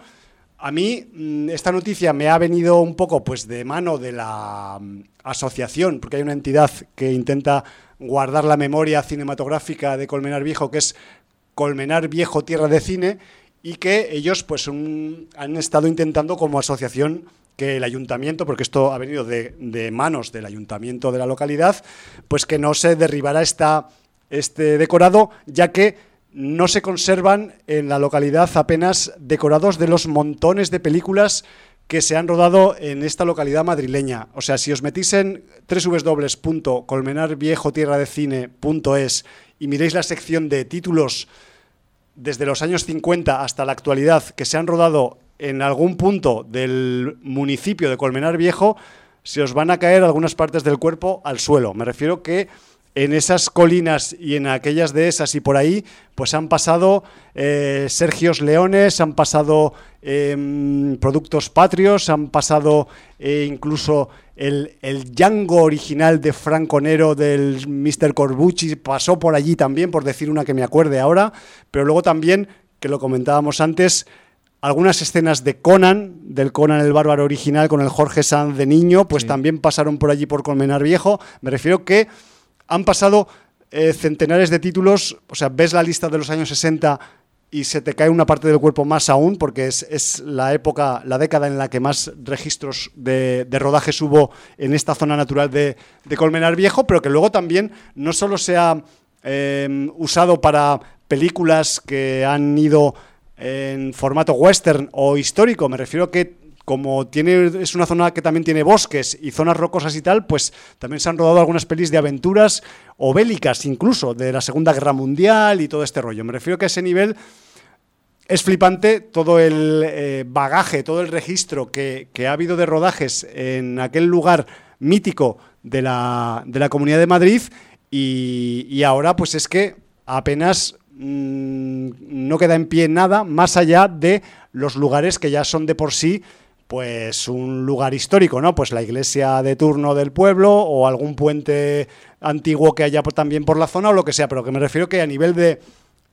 a mí mm, esta noticia me ha venido un poco pues de mano de la mm, asociación, porque hay una entidad que intenta guardar la memoria cinematográfica de Colmenar Viejo, que es Colmenar Viejo Tierra de Cine, y que ellos pues un- han estado intentando como asociación que el ayuntamiento, porque esto ha venido de, de manos del ayuntamiento de la localidad, pues que no se derribara este decorado, ya que no se conservan en la localidad apenas decorados de los montones de películas que se han rodado en esta localidad madrileña. O sea, si os metís en www.colmenarviejotierradecine.es y miréis la sección de títulos desde los años 50 hasta la actualidad que se han rodado en algún punto del municipio de Colmenar Viejo, se os van a caer algunas partes del cuerpo al suelo. Me refiero que en esas colinas y en aquellas de esas y por ahí, pues han pasado eh, Sergios Leones, han pasado em, productos patrios, han pasado eh, incluso el, el Django original de Franco Nero del Mr. Corbucci, pasó por allí también, por decir una que me acuerde ahora, pero luego también, que lo comentábamos antes, algunas escenas de Conan, del Conan el Bárbaro original con el Jorge Sanz de niño, pues Sí. también pasaron por allí por Colmenar Viejo. Me refiero que han pasado eh, centenares de títulos, o sea, ves la lista de los años 60 y se te cae una parte del cuerpo más aún, porque es, la época, la década en la que más registros de, de rodajes hubo en esta zona natural de, de Colmenar Viejo, pero que luego también no solo se ha eh, usado para películas que han ido en formato western o histórico, me refiero que como tiene, es una zona que también tiene bosques y zonas rocosas y tal, pues también se han rodado algunas pelis de aventuras o bélicas incluso, de la Segunda Guerra Mundial y todo este rollo. Me refiero que a ese nivel es flipante todo el eh, bagaje, todo el registro que, ha habido de rodajes en aquel lugar mítico de la, de la Comunidad de Madrid y, y ahora pues es que apenas mm, no queda en pie nada más allá de los lugares que ya son de por sí pues un lugar histórico, ¿no? Pues la iglesia de turno del pueblo o algún puente antiguo que haya también por la zona o lo que sea, pero que me refiero que a nivel de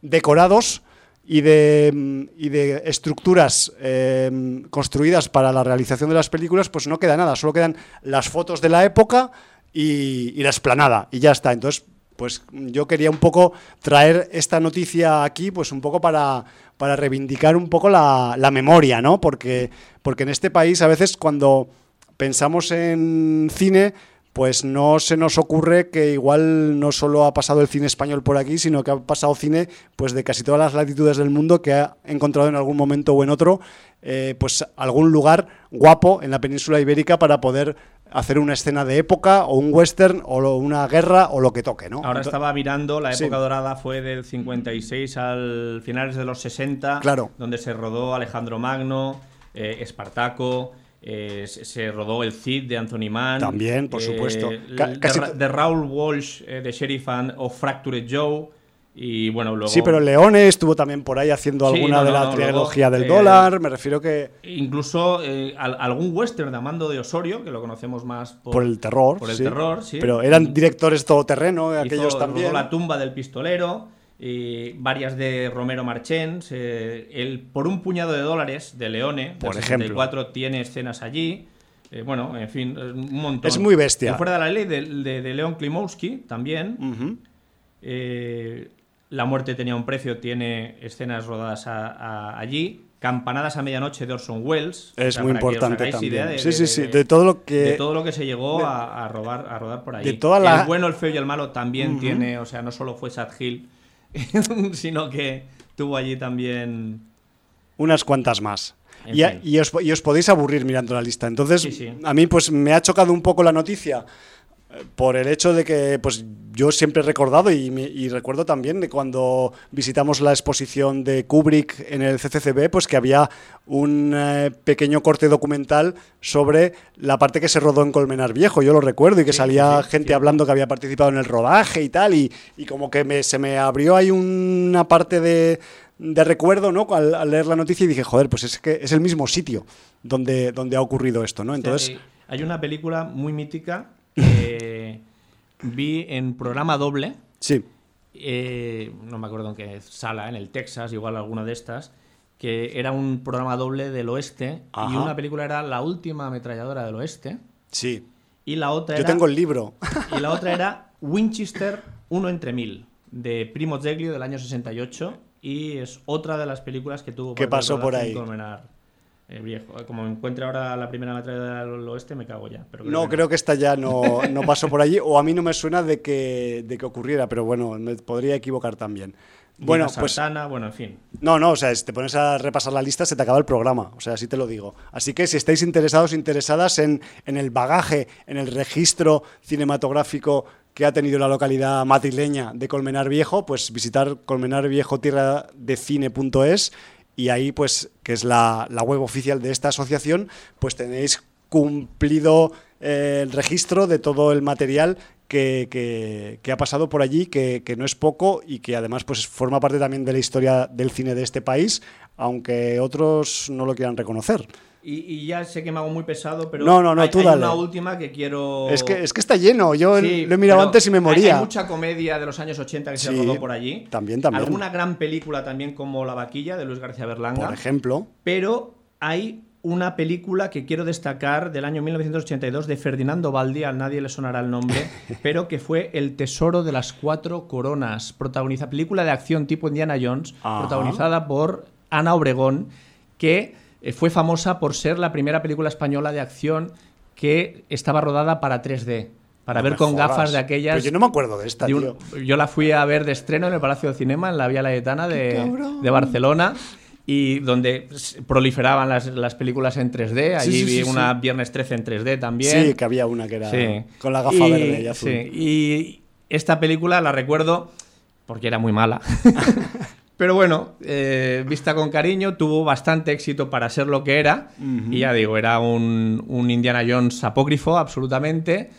decorados y de, mm, y de estructuras eh, construidas para la realización de las películas, pues no queda nada, solo quedan las fotos de la época y, y la esplanada, y ya está. Entonces, pues yo quería un poco traer esta noticia aquí, pues un poco para, para reivindicar un poco la, la memoria, ¿no? Porque, porque en este país a veces cuando pensamos en cine, pues no se nos ocurre que igual no solo ha pasado el cine español por aquí, sino que ha pasado cine pues de casi todas las latitudes del mundo que ha encontrado en algún momento o en otro eh, pues algún lugar guapo en la península ibérica para poder hacer una escena de época o un western o lo- una guerra o lo que toque, ¿no? Ahora estaba virando, la Sí. época dorada fue del 56 al finales de los 60, Claro. donde se rodó Alejandro Magno, eh, Espartaco, eh, se, rodó el Cid de Anthony Mann. También, por supuesto. el- Ca- de, de Raúl Walsh eh, de Sheriff and o Fractured Joe. Y bueno, luego. Sí, pero Leone estuvo también por ahí haciendo Sí, alguna no, de la no, trilogía luego, del eh, dólar, me refiero que Incluso eh, al- algún western de Amando de Osorio, que lo conocemos más por, por el terror. por el sí. terror, sí. Pero eran directores todoterreno, Hizo- aquellos también. La tumba del pistolero, y varias de Romero Marchens. eh, el Por un puñado de dólares de Leone, Por del ejemplo. 64, tiene escenas allí. Eh, bueno, en fin, eh, un montón. Es muy bestia. El Fuera de la ley de, de- de Leon Klimowski también. Ujú. Eh, la muerte tenía un precio, tiene escenas rodadas a- a- allí. Campanadas a medianoche de Orson Welles. O Es sea, muy importante también. de- sí, sí, sí, de- de todo lo que... de todo lo que se llegó a, a robar, a rodar por ahí. de toda la- El bueno, el feo y el malo también tiene, o sea, no solo fue Sad Hill, sino que tuvo allí también. unas cuantas más. Y, os, y os podéis aburrir mirando la lista. Entonces, Sí, sí. a mí pues me ha chocado un poco la noticia por el hecho de que pues yo siempre he recordado y, recuerdo también de cuando visitamos la exposición de Kubrick en el CCCB, pues que había un eh, pequeño corte documental sobre la parte que se rodó en Colmenar Viejo, yo lo recuerdo, y que Sí, salía sí, gente hablando que había participado en el rodaje y tal, y, y como que me- se me abrió ahí una parte de, de recuerdo, ¿no? Al, al leer la noticia y dije, joder, pues es que es el mismo sitio donde, donde ha ocurrido esto, ¿no? Entonces, hay una película muy mítica que vi en programa doble. sí, eh, no me acuerdo en qué sala, en el Texas, igual alguna de estas, que era un programa doble del oeste y una película era La última ametralladora del oeste sí. y la otra Yo era tengo el libro. y la otra era Winchester 1 entre 1000 de Primo Zeglio del año 68 y es otra de las películas que tuvo ¿Qué parte del pasó por ahí? Colmenar viejo. Como encuentre ahora la primera ametralladora del oeste me cago ya. Pero No, que creo que esta ya no, no pasó por allí, o a mí no me suena de que, de que ocurriera, pero bueno, me podría equivocar también. Bueno, pues Santana, bueno, en fin. No, no, o sea, si te pones a repasar la lista, se te acaba el programa. O sea, así te lo digo. Así que si estáis interesados, interesadas en, en el bagaje, en el registro cinematográfico que ha tenido la localidad madrileña de Colmenar Viejo, pues visitar Colmenar Y ahí, pues, que es la, la web oficial de esta asociación, pues tenéis cumplido eh, el registro de todo el material que, que- que ha pasado por allí, que, que no es poco y que además pues forma parte también de la historia del cine de este país, aunque otros no lo quieran reconocer. Y, y ya sé que me hago muy pesado, pero No, no, no, hay, tú hay dale. una última que quiero... Es, que, es que está lleno, yo Sí, lo he mirado antes y me hay- moría. Hay, mucha comedia de los años 80 que se Sí, rodó por allí. también, también. Alguna gran película también como La vaquilla de Luis García Berlanga. Por ejemplo, Pero hay una película que quiero destacar del año 1982 de Ferdinando Baldi, a nadie le sonará el nombre, pero que fue El tesoro de las cuatro coronas, protagoniza película de acción tipo Indiana Jones, Ajá. protagonizada por Ana Obregón, que eh, fue famosa por ser la primera película española de acción que estaba rodada para 3D, para No ver con jodas. gafas de aquellas. Pero yo no me acuerdo de esta, de un- tío. yo la fui a ver de estreno en el Palacio de Cinema, en la Vía Layetana de, Barcelona. Y donde proliferaban las, las películas en 3D. Sí, Allí sí, vi sí, una sí. Viernes 13 en 3D también. Sí, que había una que era Sí. con la gafa Y- verde y azul. sí, Y esta película la recuerdo porque era muy mala. Pero bueno, eh, vista con cariño, tuvo bastante éxito para ser lo que era. Y ya digo, era un, un Indiana Jones apócrifo, absolutamente.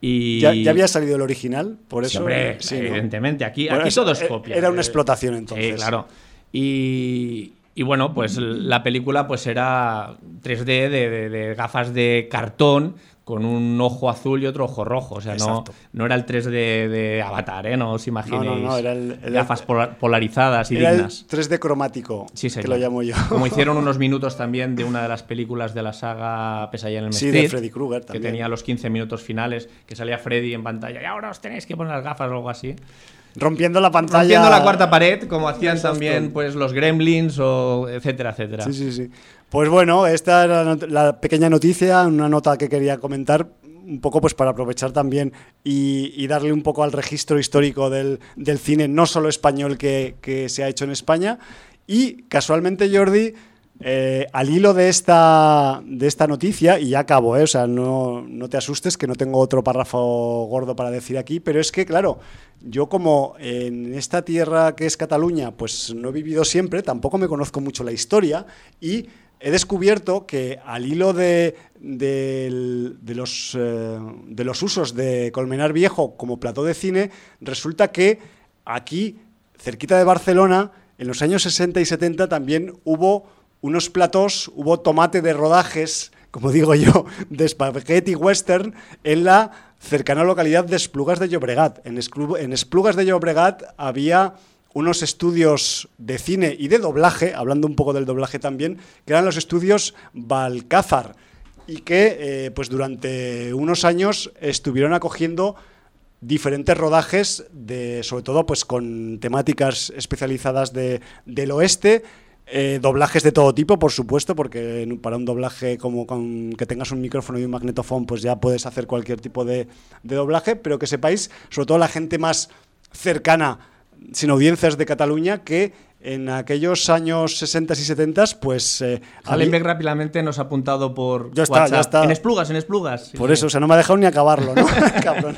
Y... ¿Ya, ya había salido el original? Por eso. Siempre, sí, ¿no? evidentemente. Aquí, Bueno, aquí todo es eh, copia. era una Eh, explotación, entonces. Sí, claro. Y, y bueno, pues la película pues era 3D de, de- de gafas de cartón con un ojo azul y otro ojo rojo. O sea, no, no era el 3D de Avatar, ¿eh? No os imaginéis. No, no, no, era el- el- gafas pola- polarizadas y Era el dignas. 3D cromático, Sí, que lo llamo yo. Como hicieron unos minutos también de una de las películas de la saga Pesadilla en el Sí, Street, de Freddy Krueger que también. tenía los 15 minutos finales, que salía Freddy en pantalla y ahora os tenéis que poner las gafas o algo así. Rompiendo la pantalla. Rompiendo la cuarta pared, como hacían también pues los Gremlins o etcétera, etcétera. Sí, sí, sí. Pues bueno, esta era la pequeña noticia, una nota que quería comentar, un poco pues para aprovechar también y, y darle un poco al registro histórico del, del cine, no solo español que, que se ha hecho en España. Y casualmente, Jordi, eh, al hilo de esta, de esta noticia, y ya acabo, ¿eh? o sea, no, no te asustes que no tengo otro párrafo gordo para decir aquí, pero es que, claro, yo como en esta tierra que es Cataluña, pues no he vivido siempre, tampoco me conozco mucho la historia y he descubierto que al hilo de, de los, eh, de los usos de Colmenar Viejo como plató de cine, resulta que aquí, cerquita de Barcelona, en los años 60 y 70 también hubo unos platós, hubo tomate de rodajes, como digo yo, de spaghetti western en la cercana localidad de Esplugas de Llobregat. En Esplugas de Llobregat había unos estudios de cine y de doblaje, hablando un poco del doblaje también, que eran los estudios Balcázar y que eh, pues durante unos años estuvieron acogiendo diferentes rodajes de sobre todo pues con temáticas especializadas de, del oeste eh, doblajes de todo tipo por supuesto porque para un doblaje como con que tengas un micrófono y un magnetofón pues ya puedes hacer cualquier tipo de, de doblaje pero que sepáis sobre todo la gente más cercana sin audiencias de Cataluña que en aquellos años 60 y 70 pues eh, rápidamente nos ha apuntado por Ya está, WhatsApp. ya está. En esplugas, en esplugas. Por sí. eso, o sea, no me ha dejado ni acabarlo, ¿no? Cabrón.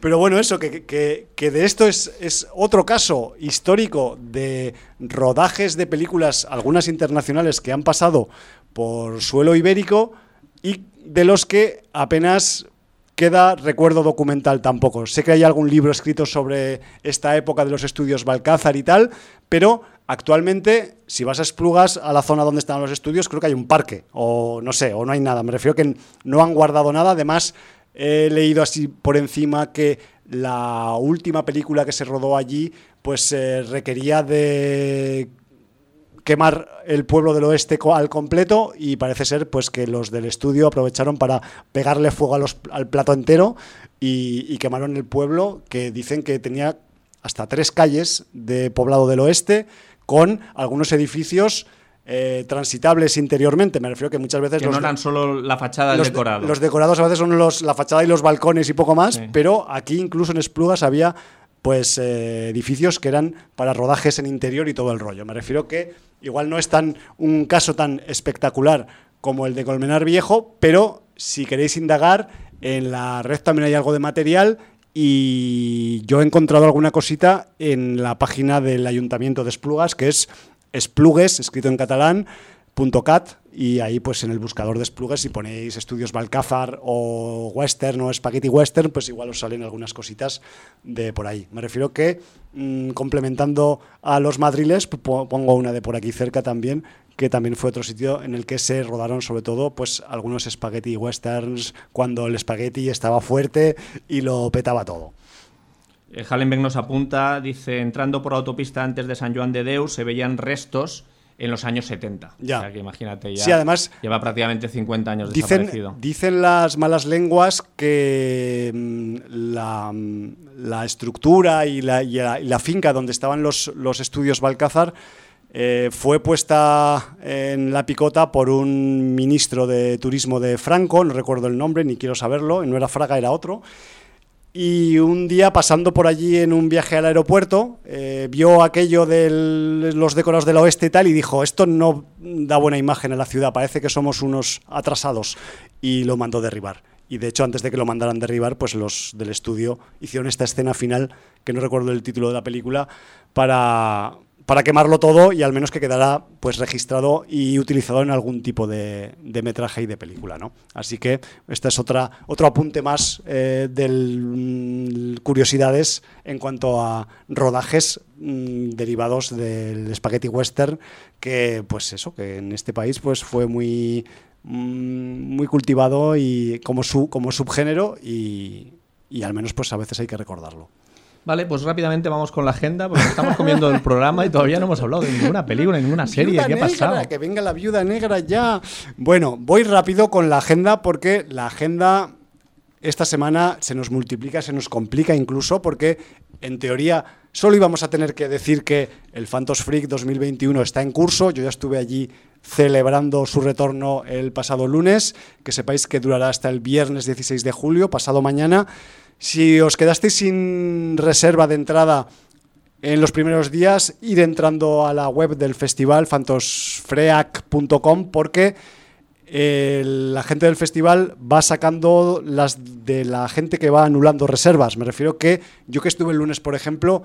Pero bueno, eso, que, que- que de esto es, es otro caso histórico de rodajes de películas, algunas internacionales, que han pasado por suelo ibérico y de los que apenas queda recuerdo documental tampoco. Sé que hay algún libro escrito sobre esta época de los estudios Balcázar y tal, pero actualmente, si vas a Esplugas, a la zona donde están los estudios, creo que hay un parque, o no sé, o no hay nada. Me refiero que no han guardado nada. Además, he leído así por encima que la última película que se rodó allí, pues eh, requería de quemar el pueblo del oeste al completo y parece ser pues que los del estudio aprovecharon para pegarle fuego a los- al plato entero y, y quemaron el pueblo que dicen que tenía hasta tres calles de poblado del oeste con algunos edificios eh, transitables interiormente. Me refiero que muchas veces Que los no eran solo la fachada los, de- decorado. los decorados a veces son los, la fachada y los balcones y poco más, Sí. pero aquí incluso en Esplugas había pues eh, edificios que eran para rodajes en interior y todo el rollo. Me refiero que igual no es tan un caso tan espectacular como el de Colmenar Viejo, pero si queréis indagar, en la red también hay algo de material y yo he encontrado alguna cosita en la página del Ayuntamiento de Esplugas, que es Esplugues, escrito en catalán, .cat y ahí pues en el buscador de Esplugues si ponéis estudios Balcázar o western o spaghetti western pues igual os salen algunas cositas de por ahí. Me refiero que mm, complementando a los madriles pongo una de por aquí cerca también que también fue otro sitio en el que se rodaron sobre todo pues algunos spaghetti westerns cuando el spaghetti estaba fuerte y lo petaba todo. Eh, Hallenbeck nos apunta, dice, entrando por autopista antes de San Joan de Deus se veían restos en los años 70. Ya. O sea que imagínate, ya Sí, además- lleva prácticamente 50 años Dicen, desaparecido. dicen las malas lenguas que mm, la, mm, la estructura y la, y la- y la finca donde estaban los, los estudios Balcázar eh, fue puesta en la picota por un ministro de turismo de Franco, no recuerdo el nombre, ni quiero saberlo, no era Fraga, era otro. Y un día pasando por allí en un viaje al aeropuerto, eh, vio aquello de los decorados del oeste y tal y dijo, esto no da buena imagen a la ciudad, parece que somos unos atrasados. Y lo mandó derribar. Y de hecho, antes de que lo mandaran derribar, pues los del estudio hicieron esta escena final, que no recuerdo el título de la película, para, para quemarlo todo y al menos que quedará pues registrado y utilizado en algún tipo de, metraje y de película, ¿no? Así que esta es otra otro apunte más eh, del curiosidades en cuanto a rodajes mm, derivados del spaghetti western que pues eso que en este país pues fue muy mm, muy cultivado y como su como subgénero y, y al menos pues a veces hay que recordarlo. Vale, pues rápidamente vamos con la agenda, porque estamos comiendo el programa y todavía no hemos hablado de ninguna película, ninguna serie. ¿Qué ha pasado? Que venga la viuda negra ya. Bueno, voy rápido con la agenda porque la agenda esta semana se nos multiplica, se nos complica incluso, porque en teoría solo íbamos a tener que decir que el Phantos Freak 2021 está en curso. Yo ya estuve allí celebrando su retorno el pasado lunes, que sepáis que durará hasta el viernes 16 de julio, pasado mañana. Si os quedasteis sin reserva de entrada en los primeros días, ir entrando a la web del festival, fantosfreac.com, porque la gente del festival va sacando las de la gente que va anulando reservas. Me refiero que yo que estuve el lunes, por ejemplo,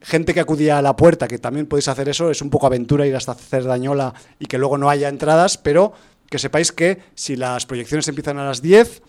gente que acudía a la puerta, que también podéis hacer eso, es un poco aventura ir hasta Cerdañola y que luego no haya entradas, pero que sepáis que si las proyecciones empiezan a las 10,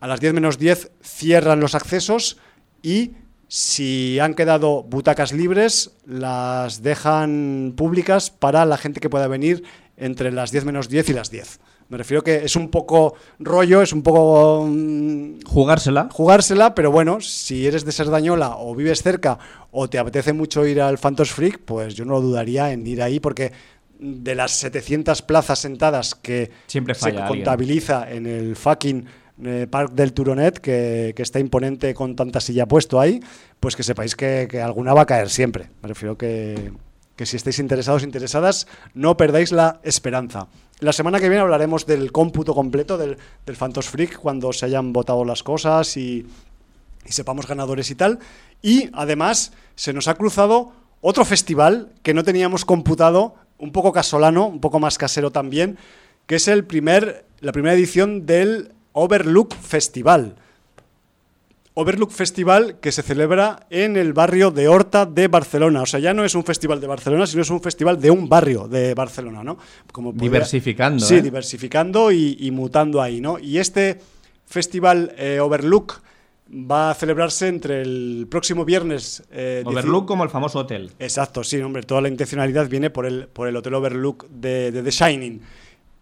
a las 10 menos 10 cierran los accesos y si han quedado butacas libres, las dejan públicas para la gente que pueda venir entre las 10 menos 10 y las 10. Me refiero que es un poco rollo, es un poco... Mm, jugársela. Jugársela, pero bueno, si eres de Serdañola o vives cerca o te apetece mucho ir al Phantos Freak, pues yo no lo dudaría en ir ahí porque de las 700 plazas sentadas que Siempre se contabiliza en el fucking eh, Park del Turonet, que, está imponente con tanta silla puesto ahí, pues que sepáis que, alguna va a caer siempre. Me refiero que, que si estáis interesados, interesadas, no perdáis la esperanza. La semana que viene hablaremos del cómputo completo del, del Phantos Freak, cuando se hayan votado las cosas y, y sepamos ganadores y tal. Y además se nos ha cruzado otro festival que no teníamos computado, un poco casolano, un poco más casero también, que es el primer, la primera edición del Overlook Festival. Overlook Festival que se celebra en el barrio de Horta de Barcelona. O sea, ya no es un festival de Barcelona, sino es un festival de un barrio de Barcelona, ¿no? Como diversificando. Sí, ¿eh? diversificando y, mutando ahí, ¿no? Y este festival eh, Overlook va a celebrarse entre el próximo viernes. Eh, Overlook como el famoso hotel. Exacto, sí, hombre, toda la intencionalidad viene por el, por el Hotel Overlook de The Shining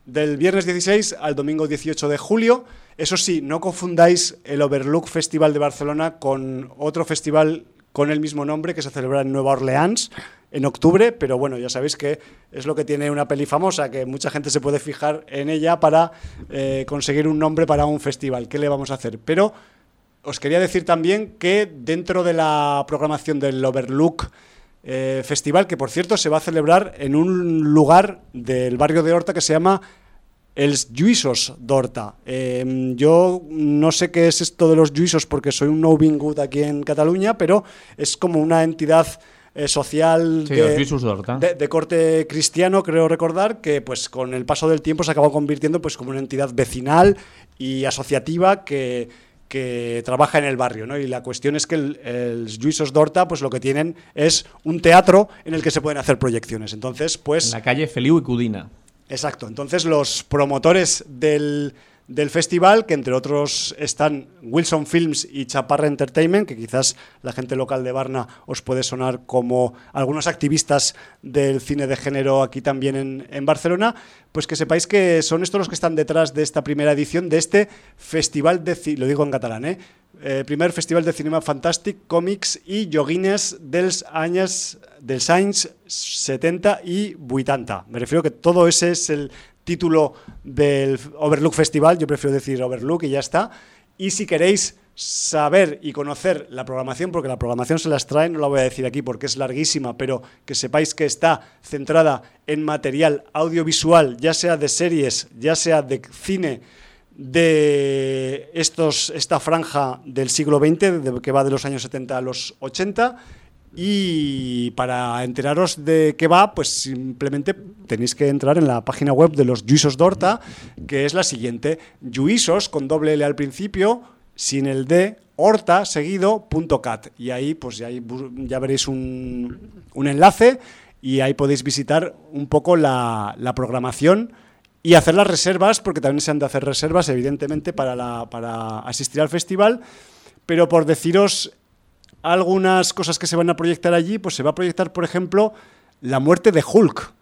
del viernes 16 al domingo 18 de julio. Eso sí, no confundáis el Overlook Festival de Barcelona con otro festival con el mismo nombre que se celebra en Nueva Orleans en octubre, pero bueno, ya sabéis que es lo que tiene una peli famosa, que mucha gente se puede fijar en ella para eh, conseguir un nombre para un festival. ¿Qué le vamos a hacer? Pero os quería decir también que dentro de la programación del Overlook eh, festival que, por cierto, se va a celebrar en un lugar del barrio de Horta que se llama Els Lluïsos d'Horta. Em, yo no sé qué es esto de los Lluïsos porque soy un no good aquí en Cataluña, pero es como una entidad eh, social de, de, corte cristiano, creo recordar, que pues con el paso del tiempo se acabó convirtiendo pues como una entidad vecinal y asociativa que que trabaja en el barrio, ¿no? Y la cuestión es que el, el d'Horta, pues lo que tienen es un teatro en el que se pueden hacer proyecciones. Entonces, pues... En la calle Feliu y Cudina. Exacto. Entonces, los promotores del, del festival, que entre otros están Wilson Films y Chaparra Entertainment, que quizás la gente local de Varna os puede sonar como algunos activistas del cine de género aquí también en, Barcelona, pues que sepáis que son estos los que están detrás de esta primera edición de este festival de lo digo en catalán, ¿eh? eh primer festival de cinema fantàstic, còmics i joguines dels anys dels anys 70 y 80. Me refiero que todo ese es el título del Overlook Festival, yo prefiero decir Overlook y ya está. Y si queréis saber y conocer la programación, porque la programación se las trae, no la voy a decir aquí porque es larguísima, pero que sepáis que está centrada en material audiovisual, ya sea de series, ya sea de cine, de estos, esta franja del siglo XX, que va de los años 70 a los 80, y para enteraros de qué va, pues simplemente tenéis que entrar en la página web de los Juisos d'Horta, que es la siguiente, juisos con doble L al principio, sin el D, horta seguido, punto cat. Y ahí pues ya, ya veréis un, un enlace y ahí podéis visitar un poco la, la programación y hacer las reservas, porque también se han de hacer reservas, evidentemente, para, la, para asistir al festival. Pero por deciros algunas cosas que se van a proyectar allí, pues se va a proyectar, por ejemplo, la muerte de Hulk.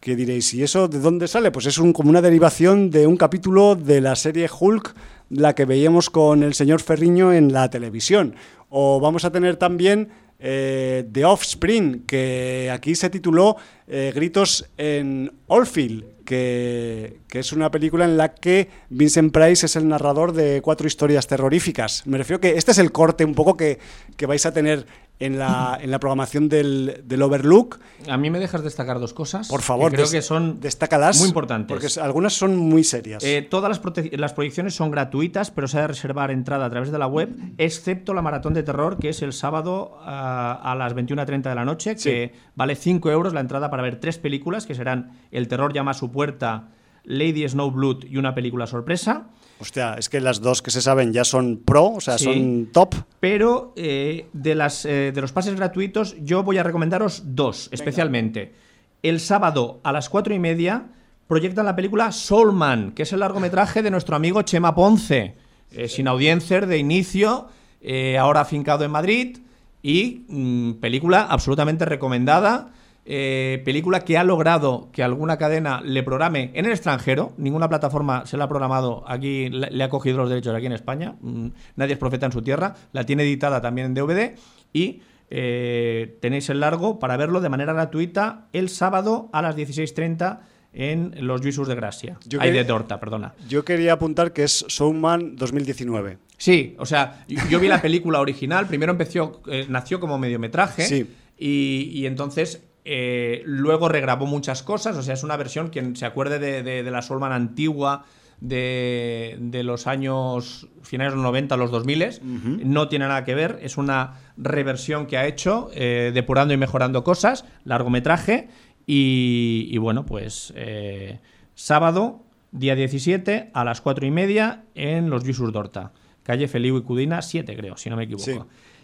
Que diréis, ¿y eso de dónde sale? Pues es como una derivación de un capítulo de la serie Hulk, la que veíamos con el señor Ferriño en la televisión. O vamos a tener también eh, The Offspring, que aquí se tituló eh, Gritos en Oldfield, que, es una película en la que Vincent Price es el narrador de cuatro historias terroríficas. Me refiero que este es el corte un poco que, que vais a tener en la, en la programación del, del, Overlook. A mí me dejas destacar dos cosas. Por favor, que creo que son destácalas, muy importantes. Porque algunas son muy serias. Eh, todas las, las, proyecciones son gratuitas, pero se ha de reservar entrada a través de la web, excepto la maratón de terror, que es el sábado a, a las 21.30 de la noche, que vale 5 euros la entrada para ver tres películas, que serán El terror llama a su puerta, Lady Snowblood y una película sorpresa. Hostia, es que las dos que se saben ya son pro, o sea, sí, son top. Pero eh, de, las, eh, de los pases gratuitos, yo voy a recomendaros dos, Venga. especialmente. El sábado a las cuatro y media proyectan la película Soulman, que es el largometraje de nuestro amigo Chema Ponce, eh, sin audiencia de inicio, eh, ahora afincado en Madrid, y mmm, película absolutamente recomendada. Eh, película que ha logrado que alguna cadena le programe en el extranjero, ninguna plataforma se la ha programado aquí, le, le ha cogido los derechos aquí en España, mm, nadie es profeta en su tierra, la tiene editada también en DVD y eh, tenéis el largo para verlo de manera gratuita el sábado a las 16.30 en los Juisus de Gracia. Yo Ay, de Torta, perdona. Yo quería apuntar que es Showman 2019. Sí, o sea, yo, yo vi la película original, primero empezó, eh, nació como mediometraje sí. y, y entonces eh, luego regrabó muchas cosas, o sea, es una versión, quien se acuerde de, de, de la Solman antigua de, de, los años finales de los 90 los 2000, uh -huh. no tiene nada que ver, es una reversión que ha hecho, eh, depurando y mejorando cosas, largometraje, y, y bueno, pues eh, sábado, día 17, a las 4 y media, en los Jusus d'Horta, calle Feliu y Cudina 7, creo, si no me equivoco. Sí.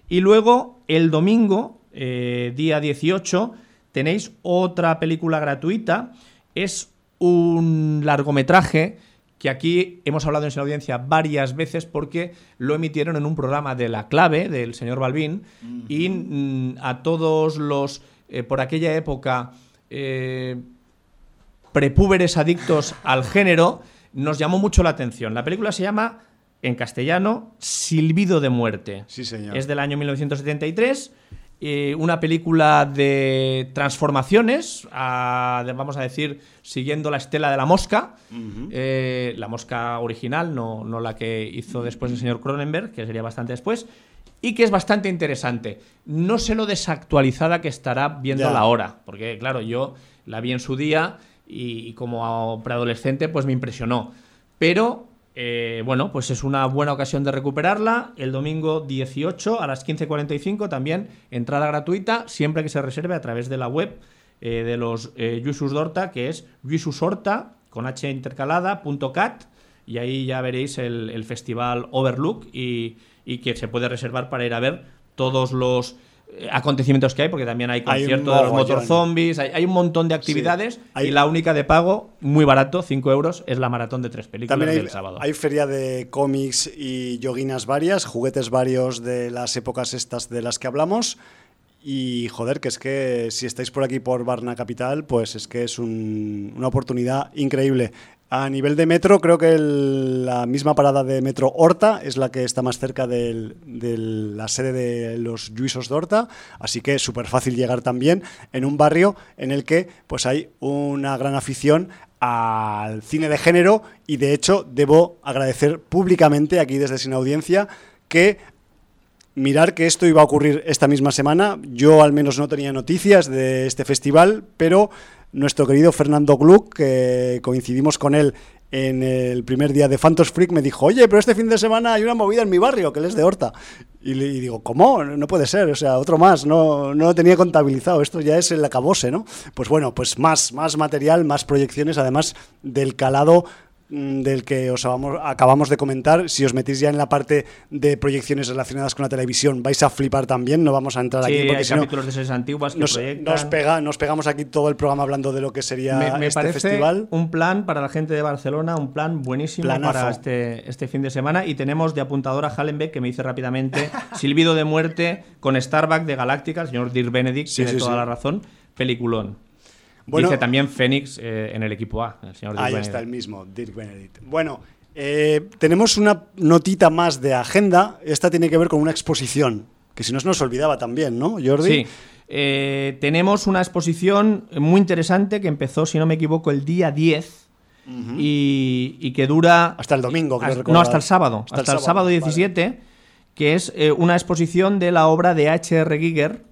Y luego, el domingo, día 18, tenéis otra película gratuita. Es un largometraje que aquí hemos hablado en esa audiencia varias veces porque lo emitieron en un programa de La Clave, del señor Balbín, uh -huh. y mm, a todos los, eh, por aquella época, eh, prepúberes adictos al género, nos llamó mucho la atención. La película se llama, en castellano, Silbido de Muerte. Sí, señor. Es del año 1973 eh, una película de transformaciones, a, de, vamos a decir, siguiendo la estela de la mosca, uh -huh. eh, la mosca original, no, no, la que hizo después el señor Cronenberg, que sería bastante después, y que es bastante interesante. No sé lo desactualizada que estará viendo la hora, porque claro, yo la vi en su día y, y como preadolescente pues me impresionó. Pero eh, bueno, pues es una buena ocasión de recuperarla. El domingo 18 a las 15.45 también entrada gratuita, siempre que se reserve a través de la web eh, de los eh, Yusus Dorta, que es yususorta con h intercalada punto cat y ahí ya veréis el, festival Overlook y, que se puede reservar para ir a ver todos los acontecimientos que hay, porque también hay conciertos de los motor zombies, hay, hay, un montón de actividades sí, hay... y la única de pago, muy barato, 5 euros, es la maratón de tres películas también hay, del sábado. Hay feria de cómics y yoguinas varias, juguetes varios de las épocas estas de las que hablamos. Y joder, que es que si estáis por aquí por Varna Capital, pues es que es un, una oportunidad increíble. A nivel de metro, creo que la misma parada de metro Horta es la que está más cerca de la sede de los Juisos de Horta, así que es súper fácil llegar también en un barrio en el que pues hay una gran afición al cine de género y de hecho debo agradecer públicamente aquí desde Sin Audiencia que mirar que esto iba a ocurrir esta misma semana. Yo al menos no tenía noticias de este festival, pero nuestro querido Fernando Gluck, que coincidimos con él en el primer día de Phantos Freak, me dijo, oye, pero este fin de semana hay una movida en mi barrio, que él es de Horta. Y, y digo, ¿cómo? No puede ser, o sea, otro más, no, no lo tenía contabilizado, esto ya es el acabose, ¿no? Pues bueno, pues más, más material, más proyecciones, además del calado del que os acabamos de comentar. Si os metís ya en la parte de proyecciones relacionadas con la televisión, vais a flipar también. No vamos a entrar aquí porque de series antiguas que nos, nos, pega, nos pegamos aquí todo el programa hablando de lo que sería me, este parece festival. Un plan para la gente de Barcelona, un plan buenísimo para este, este fin de semana. Y tenemos de apuntadora Hallenbeck que me dice rápidamente Silbido de muerte con Starbuck de Galáctica, el señor Dirk Benedict, tiene toda la razón. Peliculón. Dice también Fénix eh, en el equipo A, el señor Dirk Ahí está el mismo, Dirk Benedict. Bueno, eh, tenemos una notita más de agenda. Esta tiene que ver con una exposición, que si no se nos olvidaba también, ¿no, Jordi? Sí. Eh, tenemos una exposición muy interesante que empezó, si no me equivoco, el día 10 y, que dura... Hasta el domingo, creo No, hasta el sábado. Hasta, el sábado, 17, que es una exposición de la obra de H.R. Giger,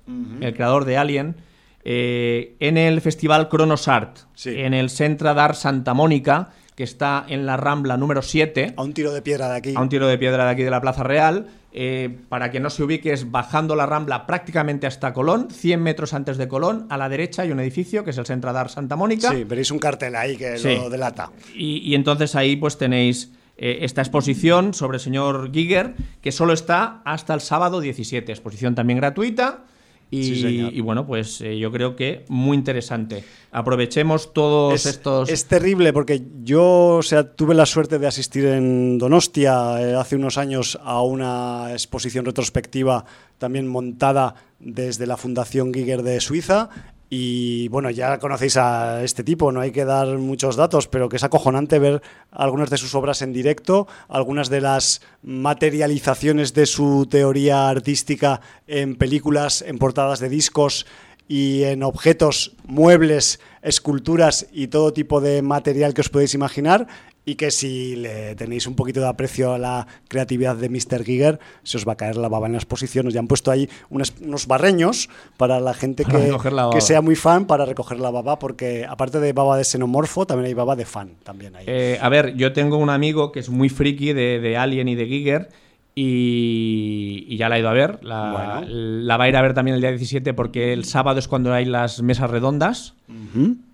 el creador de Alien, eh, en el festival Kronos Art, en el Centro d'Art Santa Mónica, que está en la Rambla número 7. A un tiro de piedra de aquí. A un tiro de piedra de aquí de la Plaza Real. Eh, para que no se ubique, es bajando la Rambla prácticamente hasta Colón, 100 metros antes de Colón, a la derecha hay un edificio que es el Centro d'Art Santa Mónica. Sí, veréis un cartel ahí que lo delata. Y, entonces ahí pues tenéis eh, esta exposición sobre el señor Giger, que solo está hasta el sábado 17. Exposición también gratuita. Y, bueno, pues eh, yo creo que muy interesante. Aprovechemos todos estos. Es terrible porque yo, o sea, tuve la suerte de asistir en Donostia eh, hace unos años a una exposición retrospectiva también montada desde la Fundación Giger de Suiza y bueno, ya conocéis a este tipo, no hay que dar muchos datos, pero que es acojonante ver algunas de sus obras en directo, algunas de las materializaciones de su teoría artística en películas, en portadas de discos y en objetos, muebles, esculturas y todo tipo de material que os podéis imaginar y que si le tenéis un poquito de aprecio a la creatividad de Mr. Giger, se os va a caer la baba en la exposición. ya han puesto ahí unos, barreños para la gente que, que, sea muy fan para recoger la baba, porque aparte de baba de xenomorfo, también hay baba de fan. También ahí. Eh, a ver, yo tengo un amigo que es muy friki de, Alien y de Giger. Y, ya la he ido a ver. La, va a ir a ver también el día 17 porque el sábado es cuando hay las mesas redondas.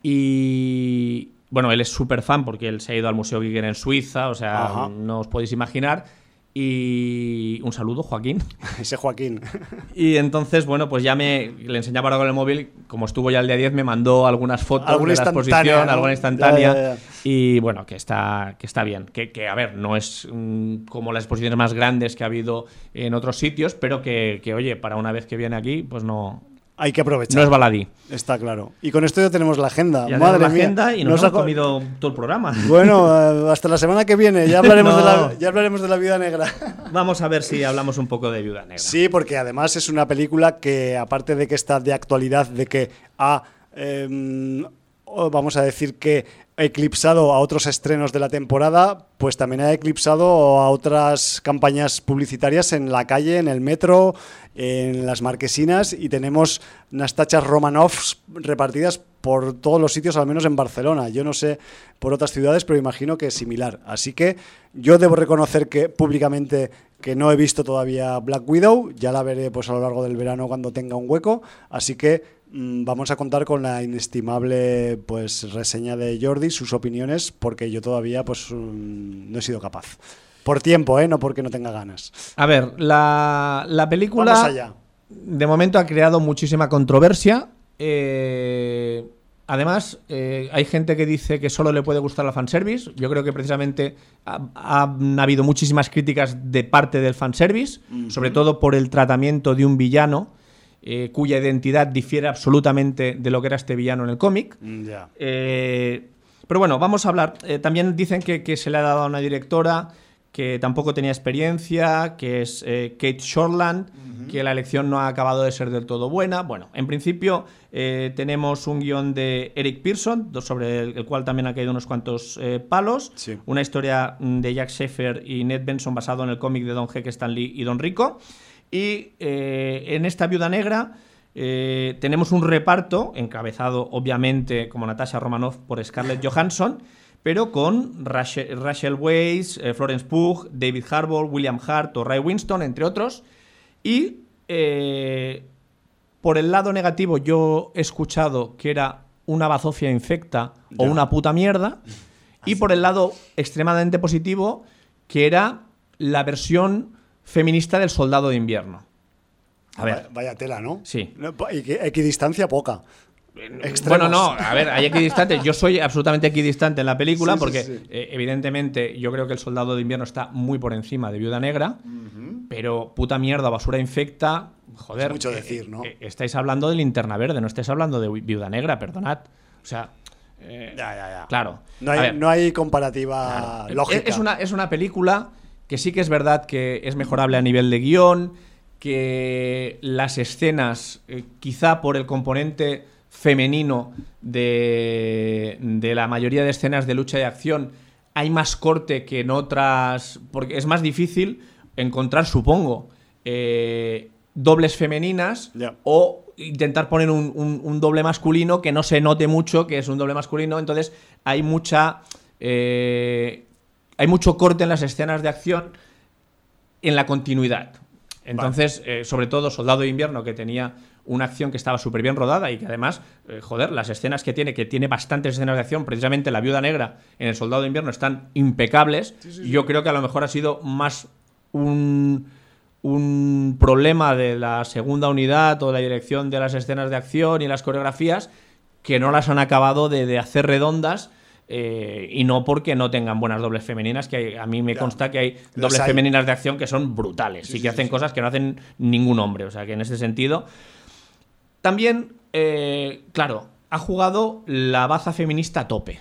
Y, bueno, él es súper fan porque él se ha ido al Museo Giger en Suiza, o sea, no os podéis imaginar. Y un saludo, Joaquín. Ese Joaquín. Y entonces, bueno, pues ya me le enseñaba ahora con el móvil, como estuvo ya el día 10, me mandó algunas fotos de la exposición, alguna instantánea. Y bueno, que está, que está bien. Que, que a ver, no es mm, como las exposiciones más grandes que ha habido en otros sitios, pero que, que, oye, para una vez que viene aquí, pues no, hay que aprovechar. No es baladí. Está claro. Y con esto ya tenemos la agenda. Ya Madre la agenda y nos, ha comido todo el programa. Bueno, eh, hasta la semana que viene. Ya hablaremos, de la, ya hablaremos de la Viuda Negra. Vamos a ver si hablamos un poco de Viuda Negra. Sí, porque además es una película que, aparte de que está de actualidad, de que ha. Em, vamos a decir que eclipsado a otros estrenos de la temporada, pues también ha eclipsado a otras campañas publicitarias en la calle, en el metro, en las marquesinas y tenemos unas tachas Romanovs repartidas por todos los sitios, al menos en Barcelona. Yo no sé por otras ciudades, pero imagino que es similar. Así que yo debo reconocer que públicamente que no he visto todavía Black Widow, ya la veré pues a lo largo del verano cuando tenga un hueco, así que vamos a contar con la inestimable pues reseña de Jordi, sus opiniones, porque yo todavía pues mm, no he sido capaz. Por tiempo, ¿eh? no porque no tenga ganas. A ver, la, la película de momento ha creado muchísima controversia. Eh, además, eh, hay gente que dice que solo le puede gustar la fanservice. Yo creo que precisamente ha, habido muchísimas críticas de parte del fanservice, sobre todo por el tratamiento de un villano eh, cuya identidad difiere absolutamente de lo que era este villano en el cómic. Mm, eh, pero bueno, vamos a hablar. Eh, también dicen que, se le ha dado a una directora que tampoco tenía experiencia, que es Kate Shortland, que la elección no ha acabado de ser del todo buena. Bueno, en principio tenemos un guion de Eric Pearson, sobre el, cual también ha caído unos cuantos palos. Una historia mm, de Jack Sheffer y Ned Benson basado en el cómic de Don Heck, Stan Lee y Don Rico. Y eh, en esta viuda negra eh, tenemos un reparto, encabezado obviamente como Natasha Romanoff por Scarlett Johansson, pero con Rachel, Weisz, eh, Florence Pugh, David Harbour, William Hart o Ray Winston, entre otros. Y por el lado negativo yo he escuchado que era una bazofia infecta o una puta mierda. Y por el lado extremadamente positivo, que era la versión feminista del soldado de invierno. A ver. Vaya, vaya tela, ¿no? Sí. Equidistancia poca. Bueno, Extremos. no, a ver, hay equidistantes. Yo soy absolutamente equidistante en la película Sí, porque, sí. eh, evidentemente, yo creo que el soldado de invierno está muy por encima de Viuda Negra, pero puta mierda, basura infecta. Joder, Es mucho eh, decir, ¿no? eh, estáis hablando de linterna verde, no estáis hablando de Viuda Negra, perdonad. O sea, eh, Ya, ya, ya. claro. No hay, no hay comparativa Claro. lógica. Es una, es una película que sí que es verdad que es mejorable a nivel de guion, que las escenas, eh, quizá por el componente femenino de, de la mayoría de escenas de lucha y acción, hay más corte que en otras, porque es más difícil encontrar, supongo, eh, dobles femeninas o intentar poner un, un- un doble masculino que no se note mucho que es un doble masculino. Entonces hay mucha. eh, hay mucho corte en las escenas de acción en la continuidad. Entonces, eh, sobre todo Soldado de Invierno, que tenía una acción que estaba súper bien rodada y que además, eh, joder, las escenas que tiene, que tiene bastantes escenas de acción, precisamente la Viuda Negra en El Soldado de Invierno están impecables. Yo creo que a lo mejor ha sido más un, un problema de la segunda unidad o la dirección de las escenas de acción y las coreografías que no las han acabado de, de hacer redondas. Eh, y no porque no tengan buenas dobles femeninas, que hay- a mí me Ya. consta que hay dobles hay. femeninas de acción que son brutales Sí, y que sí, hacen sí. cosas que no hacen ningún hombre. O sea que en ese sentido. También, eh, claro, ha jugado la baza feminista a tope.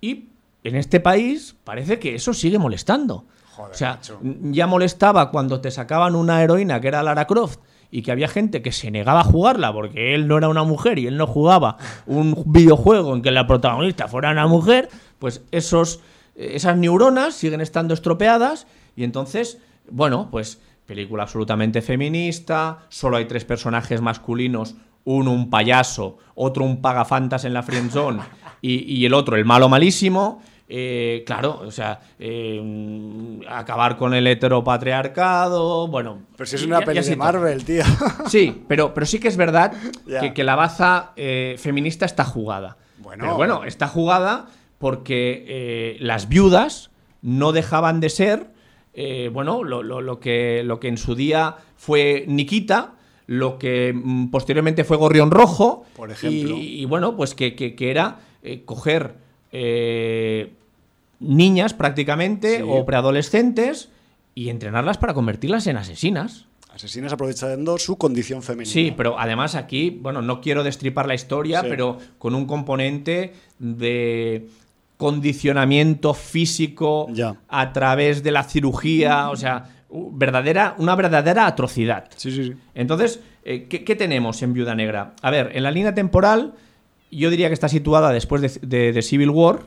Y en este país parece que eso sigue molestando. Joder, o sea, macho. ya molestaba cuando te sacaban una heroína que era Lara Croft y que había gente que se negaba a jugarla porque él no era una mujer y él no jugaba un videojuego en que la protagonista fuera una mujer, pues esos, esas neuronas siguen estando estropeadas y entonces, bueno, pues película absolutamente feminista, solo hay tres personajes masculinos, uno un payaso, otro un pagafantas en la friendzone y, y el otro el malo malísimo. Eh, claro, o sea, eh, acabar con el heteropatriarcado, bueno. Pero si es una y peli de. Marvel, tío. Sí, pero, pero sí que es verdad Ya. que, que la baza eh, feminista está jugada. Bueno. Pero bueno, está jugada porque las viudas no dejaban de ser, bueno, lo, lo- lo que, lo que en su día fue Nikita, lo que mm, posteriormente fue Gorrión Rojo. Por ejemplo. Y, y bueno, pues que, que- que era eh, coger eh, niñas prácticamente Sí. o preadolescentes y entrenarlas para convertirlas en asesinas. Asesinas aprovechando su condición femenina. Sí, pero además aquí, bueno, no quiero destripar la historia, Sí. pero con un componente de condicionamiento físico Ya. a través de la cirugía, o sea, verdadera, una verdadera atrocidad. Sí, sí, sí. Entonces, eh, ¿qué, qué tenemos en Viuda Negra? A ver, en la línea temporal, yo diría que está situada después de, de- de Civil War,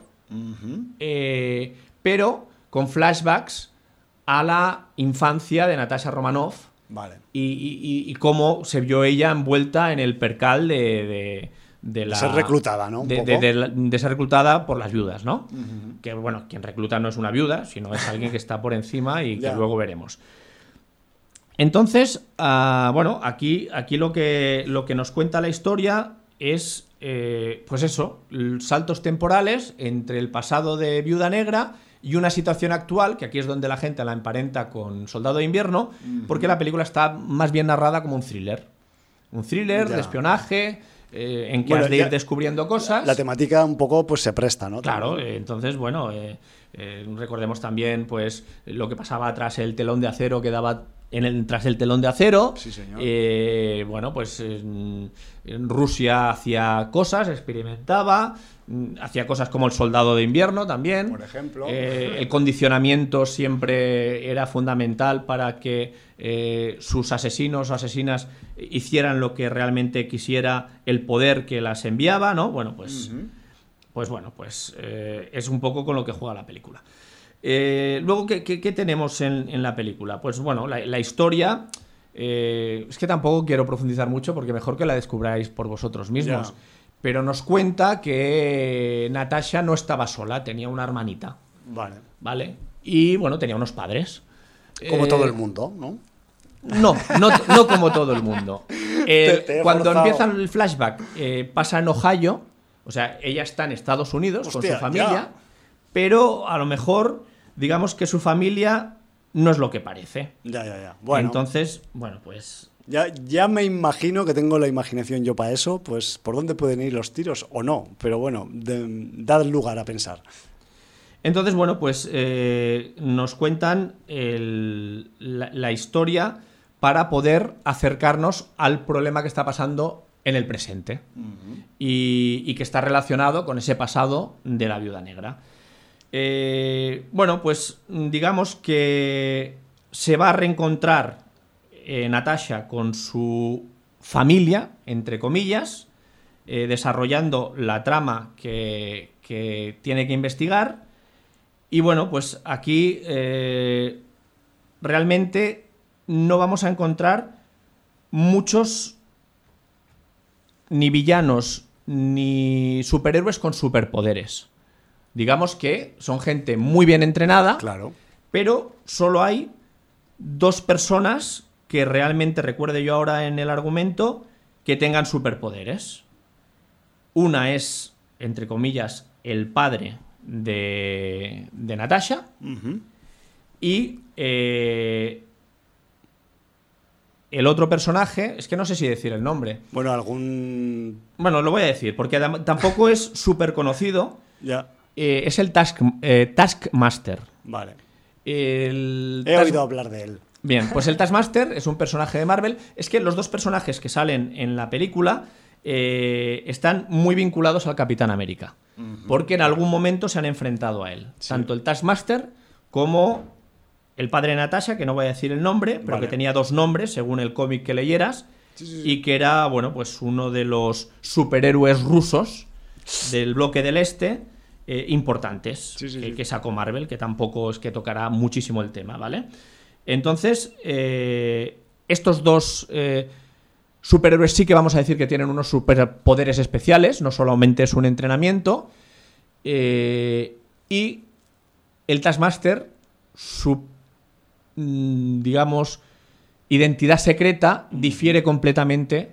eh, pero con flashbacks a la infancia de Natasha Romanoff Vale. y, y- y- y cómo se vio ella envuelta en el percal de, de, de la. ser reclutada, ¿no? De, ser reclutada por las viudas, ¿no? Que bueno, quien recluta no es una viuda, sino es alguien que está por encima y que luego veremos. Entonces, ah, bueno, aquí, aquí lo, que, lo que nos cuenta la historia es, eh, pues eso, saltos temporales entre el pasado de Viuda Negra y una situación actual, que aquí es donde la gente la emparenta con Soldado de Invierno, porque la película está más bien narrada como un thriller. Un thriller Ya. de espionaje, eh, en que Bueno, has de ir descubriendo cosas. La temática un poco pues se presta, ¿no? Claro, eh, entonces, bueno, eh, recordemos también pues lo que pasaba tras el telón de acero que daba en el, tras el telón de acero. Sí, señor. Eh, bueno, pues en, en Rusia hacía cosas, experimentaba, mm, hacía cosas como el soldado de invierno también. Por ejemplo. Eh, el condicionamiento siempre era fundamental para que eh, sus asesinos o asesinas hicieran lo que realmente quisiera el poder que las enviaba, ¿no? Bueno, pues pues bueno, pues es un poco con lo que juega la película. Eh, luego, ¿qué, qué- qué tenemos en, en la película? Pues bueno, la, la historia. eh, es que tampoco quiero profundizar mucho porque mejor que la descubráis por vosotros mismos. Ya. Pero nos cuenta que Natasha no estaba sola, tenía una hermanita, Vale. ¿vale? Y bueno, tenía unos padres. Como Eh, todo el mundo, ¿no? no, no, no como todo el mundo. Eh, Te- te he cuando forzado. empieza el flashback, eh, pasa en Ohio, o sea, ella está en Estados Unidos con su familia, ya. pero a lo mejor, digamos que su familia no es lo que parece. Ya, ya, ya. Bueno, Entonces, bueno, pues ya, ya me imagino que tengo la imaginación yo para eso, pues por dónde pueden ir los tiros o no. Pero bueno, de- dad lugar a pensar. Entonces, bueno, pues eh, nos cuentan el- la, la historia para poder acercarnos al problema que está pasando en el presente y, y que está relacionado con ese pasado de la viuda negra. Eh, bueno, pues digamos que se va a reencontrar eh, Natasha con su familia, entre comillas, eh, desarrollando la trama que, tiene que investigar. Y bueno, pues aquí realmente no vamos a encontrar muchos ni villanos ni superhéroes con superpoderes. Digamos que son gente muy bien entrenada, Claro. pero solo hay dos personas que realmente recuerde yo ahora en el argumento que tengan superpoderes. Una es, entre comillas, el padre de, de Natasha y eh, el otro personaje, es que no sé si decir el nombre. Bueno, algún. Bueno, lo voy a decir, porque tam- tampoco es súper conocido. Ya. Eh, es el Task, eh, Taskmaster. Vale. El He Task- oído hablar de él. Bien, pues el Taskmaster es un personaje de Marvel. Es que los dos personajes que salen en la película eh, están muy vinculados al Capitán América. Porque en algún momento se han enfrentado a él. Tanto el Taskmaster como el padre de Natasha, que no voy a decir el nombre, pero Vale. que tenía dos nombres según el cómic que leyeras. Y que era, bueno, pues uno de los superhéroes rusos del bloque del este. Eh, importantes Sí, sí, que, sí. que sacó Marvel, que tampoco es que tocará muchísimo el tema, ¿vale? Entonces, eh, estos dos eh, superhéroes sí que vamos a decir que tienen unos superpoderes especiales, no solamente es un entrenamiento. y el Taskmaster, su, mm, digamos, identidad secreta difiere completamente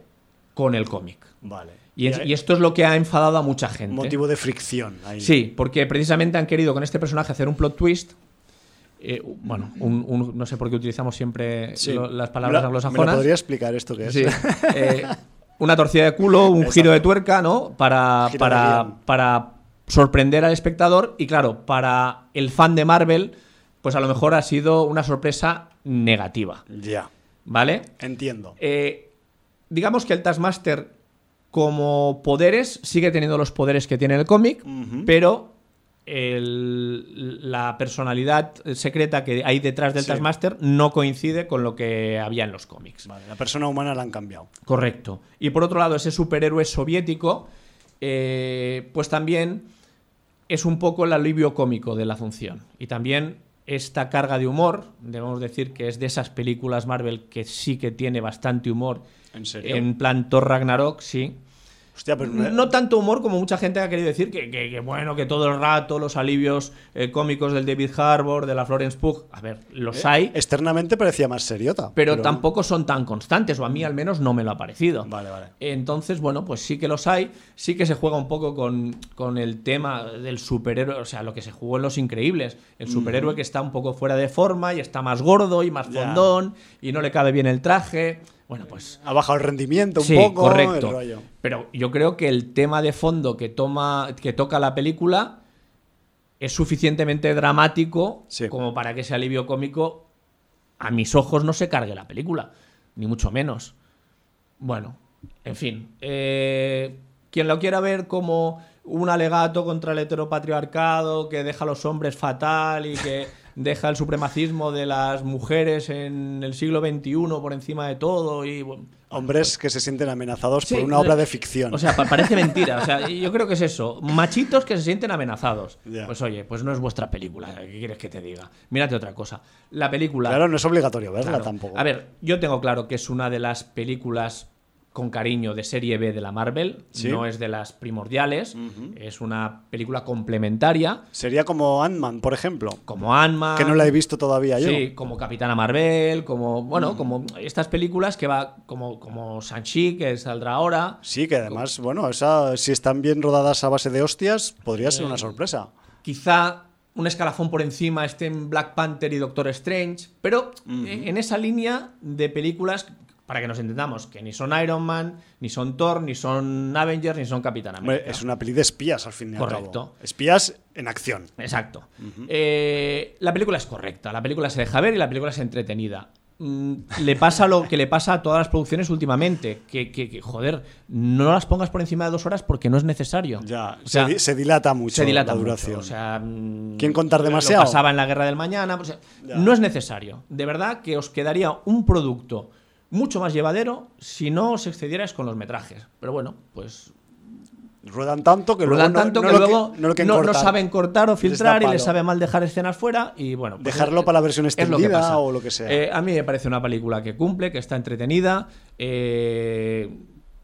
con el cómic. Vale. Y, es- y esto es lo que ha enfadado a mucha gente. Motivo de fricción. Ahí. Sí, porque precisamente han querido con este personaje hacer un plot twist. eh, bueno, un- un- no sé por qué utilizamos siempre Sí. lo- las palabras ¿Me lo- anglosajonas. ¿Me lo podría explicar esto que es? Sí. Eh, una torcida de culo, un giro de tuerca, ¿no? Para, para, para sorprender al espectador. Y claro, para el fan de Marvel, pues a lo mejor ha sido una sorpresa negativa. Ya. ¿Vale? Entiendo. Eh, digamos que el Taskmaster, como poderes, sigue teniendo los poderes que tiene el cómic, pero el- la personalidad secreta que hay detrás del Sí. Taskmaster no coincide con lo que había en los cómics. Vale, la persona humana la han cambiado. Correcto. Y por otro lado, ese superhéroe soviético, eh, pues también es un poco el alivio cómico de la función. Y también esta carga de humor, debemos decir que es de esas películas Marvel que sí que tiene bastante humor. ¿En serio? En plan Thor Ragnarok, sí. Hostia, pero no- No tanto humor como mucha gente ha querido decir que, que- que, bueno, que todo el rato los alivios eh, cómicos del David Harbour, de la Florence Pugh, a ver, los hay, Externamente parecía más seriota. pero, tampoco son tan constantes, o a mí al menos no me lo ha parecido. Vale, vale. Entonces, bueno, pues sí que los hay, sí que se juega un poco con, con el tema del superhéroe, o sea, lo que se jugó en Los Increíbles, el superhéroe que está un poco fuera de forma y está más gordo y más fondón y no le cabe bien el traje. Bueno, pues Ha bajado el rendimiento un sí, poco. correcto. el rollo. Pero yo creo que el tema de fondo que toma, que toca la película es suficientemente dramático Sí. como para que ese alivio cómico a mis ojos no se cargue la película, ni mucho menos. Bueno, en fin. eh, quien lo quiera ver como un alegato contra el heteropatriarcado que deja a los hombres fatal y que deja el supremacismo de las mujeres en el siglo XXI por encima de todo y bueno, Hombres que se sienten amenazados Sí, por una obra de ficción. O sea, pa- parece mentira. O sea, yo creo que es eso. Machitos que se sienten amenazados. Pues oye, pues no es vuestra película. ¿Qué quieres que te diga? Mírate otra cosa. La película. claro, no es obligatorio verla Claro. tampoco. A ver, yo tengo claro que es una de las películas con cariño de serie B de la Marvel. Sí. No es de las primordiales. Es una película complementaria. Sería como Ant-Man, por ejemplo. Como Ant-Man. Que no la he visto todavía yo. Sí, como Capitana Marvel, como. Bueno, como estas películas que va. Como, como Shang-Chi, que saldrá ahora. Sí, que además, bueno, esa, si están bien rodadas a base de hostias, podría ser una sorpresa. Quizá un escalafón por encima estén Black Panther y Doctor Strange, pero eh, en esa línea de películas, para que nos entendamos, que ni son Iron Man, ni son Thor, ni son Avengers, ni son Capitán América. es una peli de espías al fin y al Correcto. cabo. Espías en acción. Exacto. Eh, la película es correcta, la película se deja ver y la película es entretenida. Mm, le pasa lo que le pasa a todas las producciones últimamente, que, que- que, joder, no las pongas por encima de dos horas porque no es necesario. Ya, O sea, se, di- se dilata mucho se dilata la mucho, duración. O sea, mm, ¿Quién contar lo demasiado? pasaba en la guerra del mañana. Ya. no es necesario. De verdad que os quedaría un producto mucho más llevadero si no os excedierais con los metrajes. Pero bueno, pues Ruedan tanto que ruedan luego no- tanto no que luego no lo no, no saben cortar o Les filtrar y les sabe mal dejar escenas fuera y bueno pues Dejarlo es- para la versión lo extendida o lo que sea. Eh, a mí me parece una película que cumple que está entretenida eh,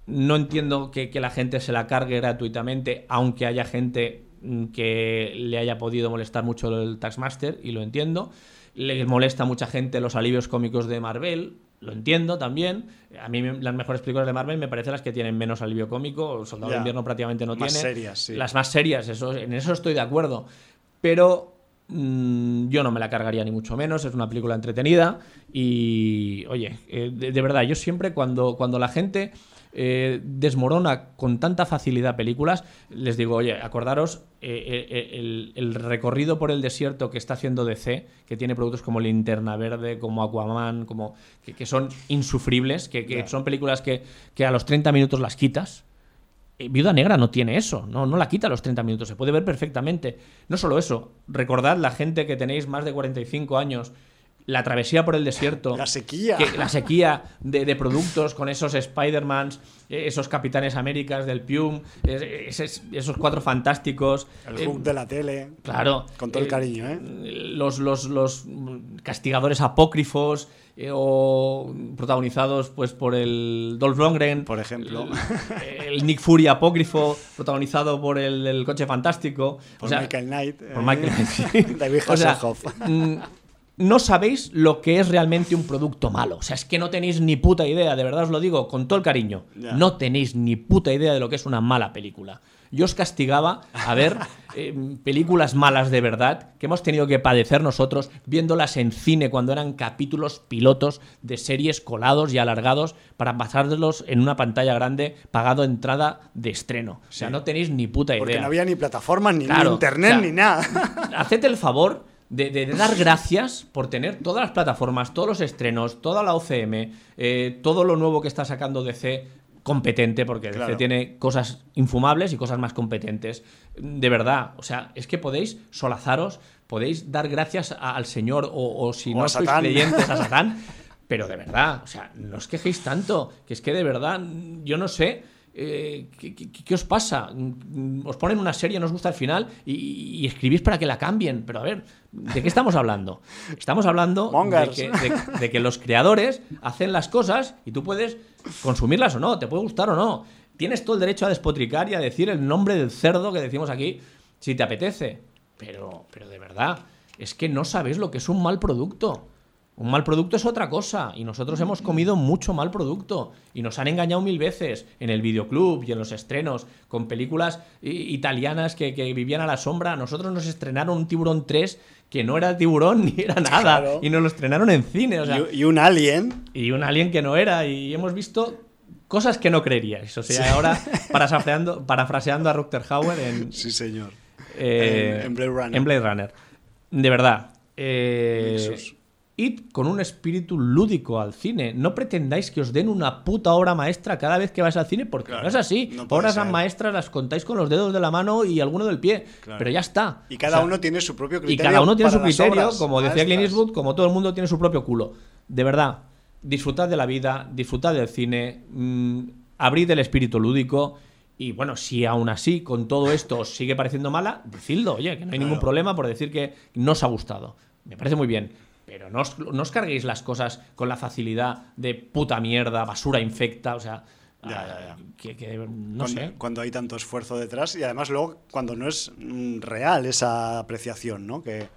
no entiendo que, que la gente se la cargue gratuitamente aunque haya gente mm, que le haya podido molestar mucho el Taxmaster y lo entiendo le molesta a mucha gente los alivios cómicos de Marvel lo entiendo también. A mí las mejores películas de Marvel me parecen las que tienen menos alivio cómico. Soldado de. Invierno prácticamente no Más tiene. serias, sí. Las más serias, eso, en eso estoy de acuerdo. Pero mm, yo no me la cargaría ni mucho menos. Es una película entretenida. Y, oye, eh, de, de verdad, yo siempre cuando, cuando la gente eh, desmorona con tanta facilidad películas, les digo, oye, acordaros eh, eh, el, el recorrido por el desierto que está haciendo DC, que tiene productos como Linterna Verde, como Aquaman, como que, que son insufribles, que, son películas que, que a los 30 minutos las quitas. Viuda Negra no tiene eso, no, no la quita a los 30 minutos, se puede ver perfectamente. No solo eso, recordad la gente que tenéis más de 45 años, la travesía por el desierto. La sequía. que- la sequía de, de productos con esos Spider-Mans, eh, esos Capitanes Américas del Pium, es- es- esos cuatro fantásticos. El eh, de la tele. Claro. Con todo el eh, cariño, ¿eh? Los, los, los castigadores apócrifos eh, o protagonizados pues por el Dolph Lundgren. Por ejemplo. El, el Nick Fury apócrifo protagonizado por el, el coche fantástico. Por o sea, Michael Knight. por Michael Knight. David O sea, Hasselhoff. mm, no sabéis lo que es realmente un producto malo. O sea, es que no tenéis ni puta idea, de verdad os lo digo con todo el cariño. No tenéis ni puta idea de lo que es una mala película. Yo os castigaba a ver eh, películas malas de verdad que hemos tenido que padecer nosotros viéndolas en cine cuando eran capítulos pilotos de series colados y alargados para pasárselos en una pantalla grande pagado entrada de estreno. O sea, no tenéis ni puta idea. Porque no había ni plataformas, ni, Claro, ni internet, o sea, ni nada. Haced el favor de, de dar gracias por tener todas las plataformas, todos los estrenos, toda la OCM, eh, todo lo nuevo que está sacando DC competente, porque DC tiene cosas infumables y cosas más competentes. De verdad, o sea, es que podéis solazaros, podéis dar gracias a- al Señor o, o si O no sois creyentes a Satán, pero de verdad, o sea, no os quejéis tanto, que es que de verdad, yo no sé. eh, ¿qué, qué- qué os pasa? Mm, Os ponen una serie, no os gusta el final y, y escribís para que la cambien. Pero a ver, ¿de qué estamos hablando? Estamos hablando de que, de- de que los creadores hacen las cosas y tú puedes consumirlas o no, te puede gustar o no. Tienes todo el derecho a despotricar y a decir el nombre del cerdo que decimos aquí si te apetece. Pero, pero de verdad, es que no sabéis lo que es un mal producto. Un mal producto es otra cosa y nosotros hemos comido mucho mal producto y nos han engañado mil veces en el videoclub y en los estrenos con películas italianas que, que vivían a la sombra. Nosotros nos estrenaron un Tiburón 3 que no era tiburón ni era nada Claro. y nos lo estrenaron en cine. O sea, y, y un alien. y un alien que no era y hemos visto cosas que no creeríais. O sea, ahora parafraseando, parafraseando a Rutger Hauer en, Sí, señor. eh, En- en Blade Runner. en Blade Runner. De verdad. eh, Nexus. Id con un espíritu lúdico al cine. No pretendáis que os den una puta obra maestra cada vez que vais al cine, porque Claro, no es así. no Obras ser. maestras las contáis con los dedos de la mano y alguno del pie. Claro. Pero ya está. Y cada O sea, uno tiene su propio y criterio. cada uno tiene su criterio, como decía Clint. Eastwood, como todo el mundo tiene su propio culo. De verdad, disfrutad de la vida, disfrutad del cine, mm, abrid el espíritu lúdico. Y bueno, si aún así con todo esto os sigue pareciendo mala, decidlo, oye, que no hay ningún problema por decir que no os ha gustado. Me parece muy bien. Pero no os, no os carguéis las cosas con la facilidad de puta mierda, basura infecta, o sea. Ya, ya, ah, ya. Que, que no cuando, sé. cuando hay tanto esfuerzo detrás y además luego cuando no es mm, real esa apreciación, ¿no? Que,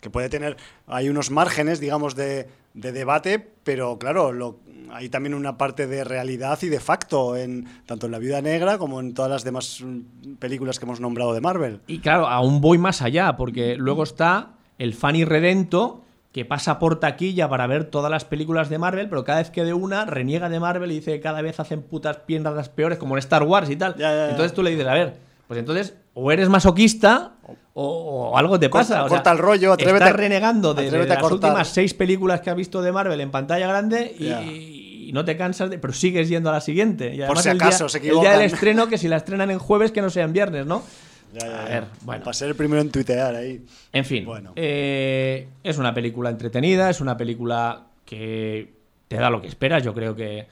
que puede tener, hay unos márgenes, digamos, de, de debate, pero claro, lo, hay también una parte de realidad y de facto, en, tanto en La Vida Negra como en todas las demás mm, películas que hemos nombrado de Marvel. Y claro, aún voy más allá, porque luego está el fan irredento que pasa por taquilla para ver todas las películas de Marvel, pero cada vez que de una reniega de Marvel y dice que cada vez hacen putas piernas peores, como en Star Wars y tal. Ya, ya, ya. Entonces tú le dices, a ver, pues entonces o eres masoquista o, o algo te Corta- pasa. O sea, corta el rollo, atrévete- estás renegando de, de atrévete a las últimas seis películas que has visto de Marvel en pantalla grande y, y no te cansas de, pero sigues yendo a la siguiente. Y Por además si el día- acaso se el día del equivocan. estreno, que si la estrenan en jueves, que no sea en viernes, ¿no? Ya, ya, A ver, bueno. Para ser el primero en tuitear ahí. En fin, Bueno. eh, es una película entretenida, es una película que te da lo que esperas, yo creo que.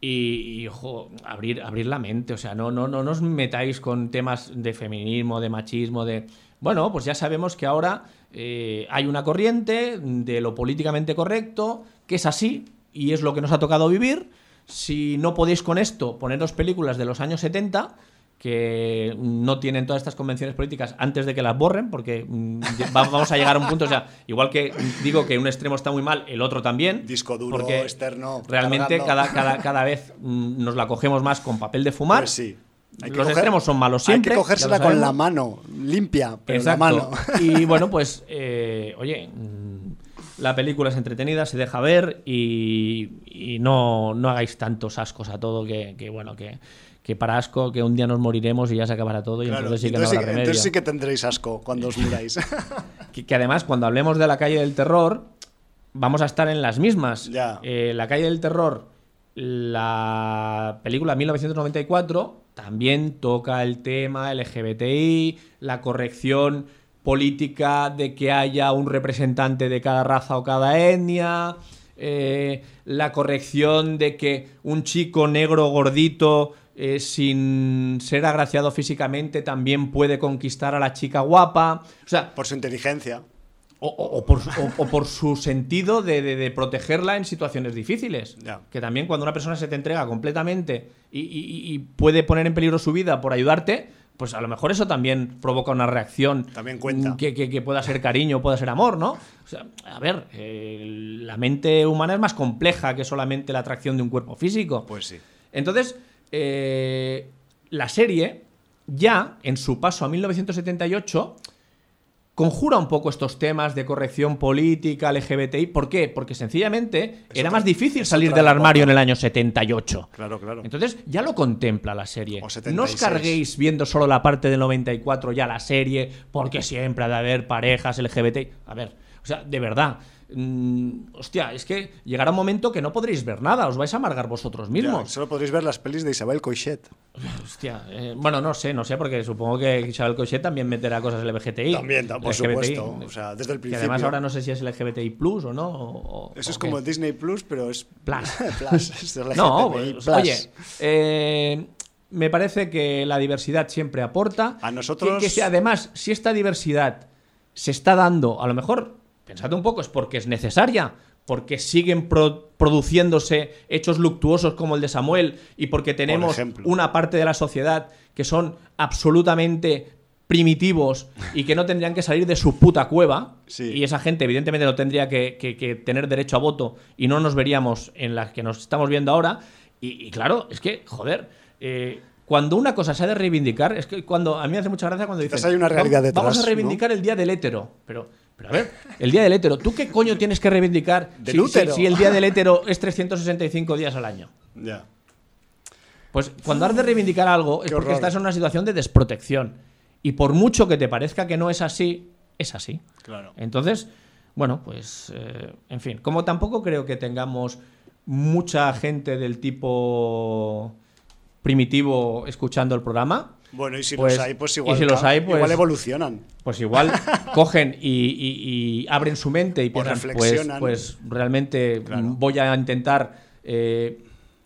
Y, y, ojo, abrir, abrir la mente, o sea, no, no, no nos metáis con temas de feminismo, de machismo, de. Bueno, pues ya sabemos que ahora eh, hay una corriente de lo políticamente correcto, que es así, y es lo que nos ha tocado vivir. Si no podéis con esto, poneros películas de los años 70 que no tienen todas estas convenciones políticas antes de que las borren, porque mm, va- vamos a llegar a un punto, o sea, igual que digo que un extremo está muy mal, el otro también. Disco duro, porque externo, Realmente cada, cada, cada vez mm, nos la cogemos más con papel de fumar. Pues sí. Hay que Los coger- extremos son malos siempre. Hay que cogérsela con la mano, limpia, pero Exacto. la mano. Y bueno, pues, eh, oye, mm, la película es entretenida, se deja ver y, y no, no hagáis tantos ascos a todo que, que, bueno, que, que para asco, que un día nos moriremos y ya se acabará todo y Claro, entonces sí que entonces, no habrá remedio. entonces sí que tendréis asco cuando os muráis. Que, que además, cuando hablemos de la calle del terror, vamos a estar en las mismas. Ya. Eh, la calle del terror, la película 1994, también toca el tema LGBTI, la corrección política de que haya un representante de cada raza o cada etnia. eh, la corrección de que un chico negro gordito eh, sin ser agraciado físicamente también puede conquistar a la chica guapa. O sea, Por su inteligencia. o, o- o por, o- por su sentido de, de- de protegerla en situaciones difíciles. Que también cuando una persona se te entrega completamente y, y- y puede poner en peligro su vida por ayudarte, pues a lo mejor eso también provoca una reacción También cuenta. que, que- que pueda ser cariño, pueda ser amor, ¿no? O sea, a ver, eh, la mente humana es más compleja que solamente la atracción de un cuerpo físico. Pues sí. Entonces, eh, la serie, ya en su paso a 1978, conjura un poco estos temas de corrección política, LGBTI. ¿Por qué? Porque sencillamente era otra- más difícil salir del armario en el año 78. Claro, claro. Entonces ya lo contempla la serie. No os 76. carguéis viendo solo la parte del 94 ya la serie, porque siempre ha de haber parejas LGBT. A ver, o sea, de verdad. Mm, hostia, es que llegará un momento que no podréis ver nada, os vais a amargar vosotros Ya, mismos. solo podréis ver las pelis de Isabel Coixet. Hostia, eh, bueno, no sé, no sé, porque supongo que Isabel Cochet también meterá cosas LGBTI. También, por LGBTI, supuesto. O sea, desde el Que además principio. ahora no sé si es LGBTI Plus o no. o- o- Eso es qué. como Disney Plus, pero es Plus. Plus, es No, pues, oye, eh, me parece que la diversidad siempre aporta. A nosotros- Que, que si además, si esta diversidad se está dando, a lo mejor, pensad un poco, es porque es necesaria, porque siguen pro- produciéndose hechos luctuosos como el de Samuel y porque tenemos una parte de la sociedad que son absolutamente primitivos y que no tendrían que salir de su puta cueva. Sí. y esa gente evidentemente no tendría que, que- que tener derecho a voto y no nos veríamos en las que nos estamos viendo ahora. Y, y claro, es que, joder, eh, cuando una cosa se ha de reivindicar, es que cuando a mí me hace mucha gracia cuando dicen Quizás hay una realidad "Vamos- Vamos a detrás, reivindicar el día del hétero, pero, pero a ver, el día del hétero, ¿tú qué coño tienes que reivindicar Del si- si- útero. si el día del hétero es 365 días al año? Ya. Pues cuando has de reivindicar algo es Qué porque horror. estás en una situación de desprotección. Y por mucho que te parezca que no es así, es así. Claro. Entonces, bueno, pues, eh, en fin, como tampoco creo que tengamos mucha gente del tipo primitivo escuchando el programa, Bueno, y si Pues- los hay, pues y igual, si los ca- hay, pues- igual evolucionan. pues igual cogen y, y- y abren su mente y piensan, pues, pues realmente Claro. voy a intentar eh,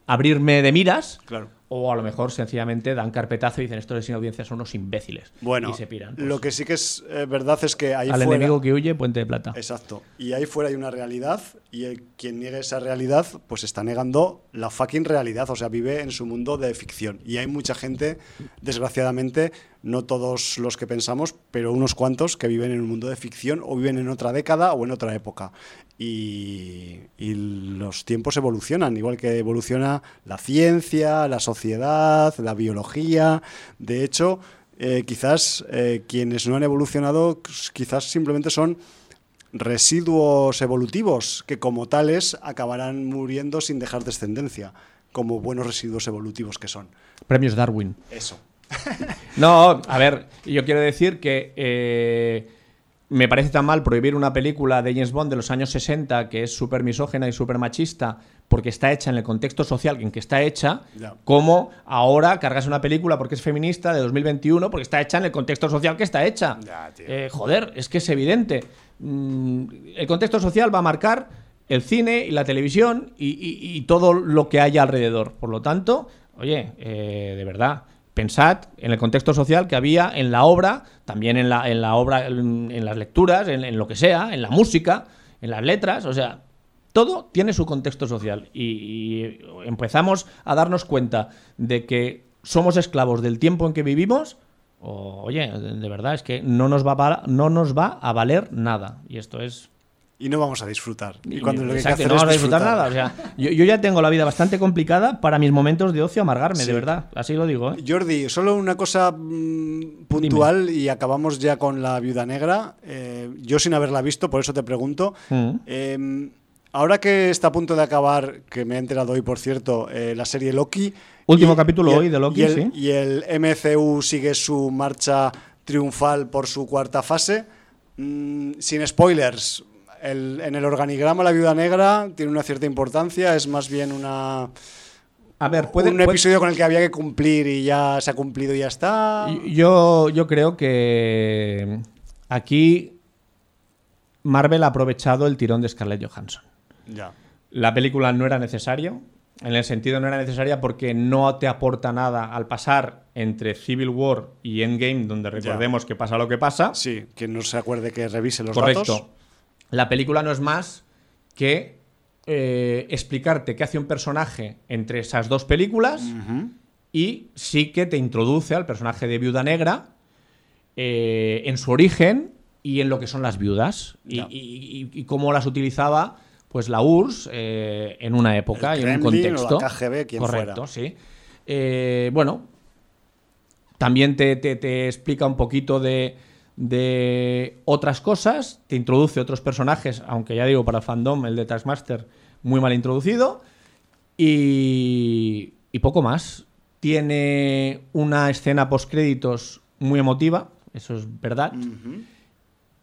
abrirme de miras. Claro. O a lo mejor sencillamente dan carpetazo y dicen estos de sin audiencia son unos imbéciles. Bueno, y se piran. pues. lo que sí que es eh, verdad es que ahí Al fuera... enemigo que huye, puente de plata. Exacto. Y ahí fuera hay una realidad y el- quien niegue esa realidad pues está negando la fucking realidad, o sea, vive en su mundo de ficción. Y hay mucha gente, desgraciadamente, no todos los que pensamos, pero unos cuantos que viven en un mundo de ficción o viven en otra década o en otra época. Y, y los tiempos evolucionan, igual que evoluciona la ciencia, la sociedad, la biología. De hecho, eh, quizás eh, quienes no han evolucionado, quizás simplemente son residuos evolutivos que como tales acabarán muriendo sin dejar descendencia, como buenos residuos evolutivos que son. Premios Darwin. Eso. No, a ver, yo quiero decir que eh, me parece tan mal prohibir una película de James Bond de los años 60 que es súper misógena y súper machista porque está hecha en el contexto social en que está hecha, como ahora cargas una película porque es feminista de 2021 porque está hecha en el contexto social que está hecha. Eh, joder, es que es evidente. Mm, el contexto social va a marcar el cine y la televisión y, y- y todo lo que haya alrededor. Por lo tanto, oye, eh, de verdad, pensad en el contexto social que había en la obra, también en la, en la obra, en, las lecturas, en, lo que sea, en la música, en las letras, o sea, todo tiene su contexto social y, empezamos a darnos cuenta de que somos esclavos del tiempo en que vivimos. oye, de, verdad es que no nos va no nos va a valer nada y esto es Y no vamos a disfrutar. Y, cuando lo que hay que exacto, hacer no es vamos a disfrutar disfrutar. nada. O sea, yo, yo ya tengo la vida bastante complicada para mis momentos de ocio amargarme, Sí. de verdad. Así lo digo. ¿eh? Jordi, solo una cosa mm, puntual y acabamos ya con la viuda negra. Eh, yo sin haberla visto, por eso te pregunto. Mm. Eh, ahora que está a punto de acabar, que me he enterado hoy, por cierto, eh, la serie Loki. Último y- capítulo y el- hoy de Loki, y el, sí. Y el MCU sigue su marcha triunfal por su cuarta fase. Mm, sin spoilers, el- en el organigrama la viuda negra tiene una cierta importancia, es más bien una... A ver, puede, un puede- episodio con el que había que cumplir y ya se ha cumplido y ya está. Yo, yo creo que aquí Marvel ha aprovechado el tirón de Scarlett Johansson. Ya. La película no era necesario. En el sentido no era necesaria porque no te aporta nada al pasar entre Civil War y Endgame, donde recordemos que pasa lo que pasa. Sí, quien no se acuerde que revise los Correcto. datos. La película no es más que eh, explicarte qué hace un personaje entre esas dos películas y sí que te introduce al personaje de Viuda Negra eh, en su origen y en lo que son las viudas y, Ya. y- y- y cómo las utilizaba pues la URSS eh, en una época El y en un Kremlin o la contexto. KGB, quien Correcto, fuera. sí. Bueno, también te, te- te explica un poquito de, de otras cosas, te introduce otros personajes, aunque ya digo, para el fandom, el de Taskmaster, muy mal introducido, y, y poco más. Tiene una escena post-créditos muy emotiva, eso es verdad.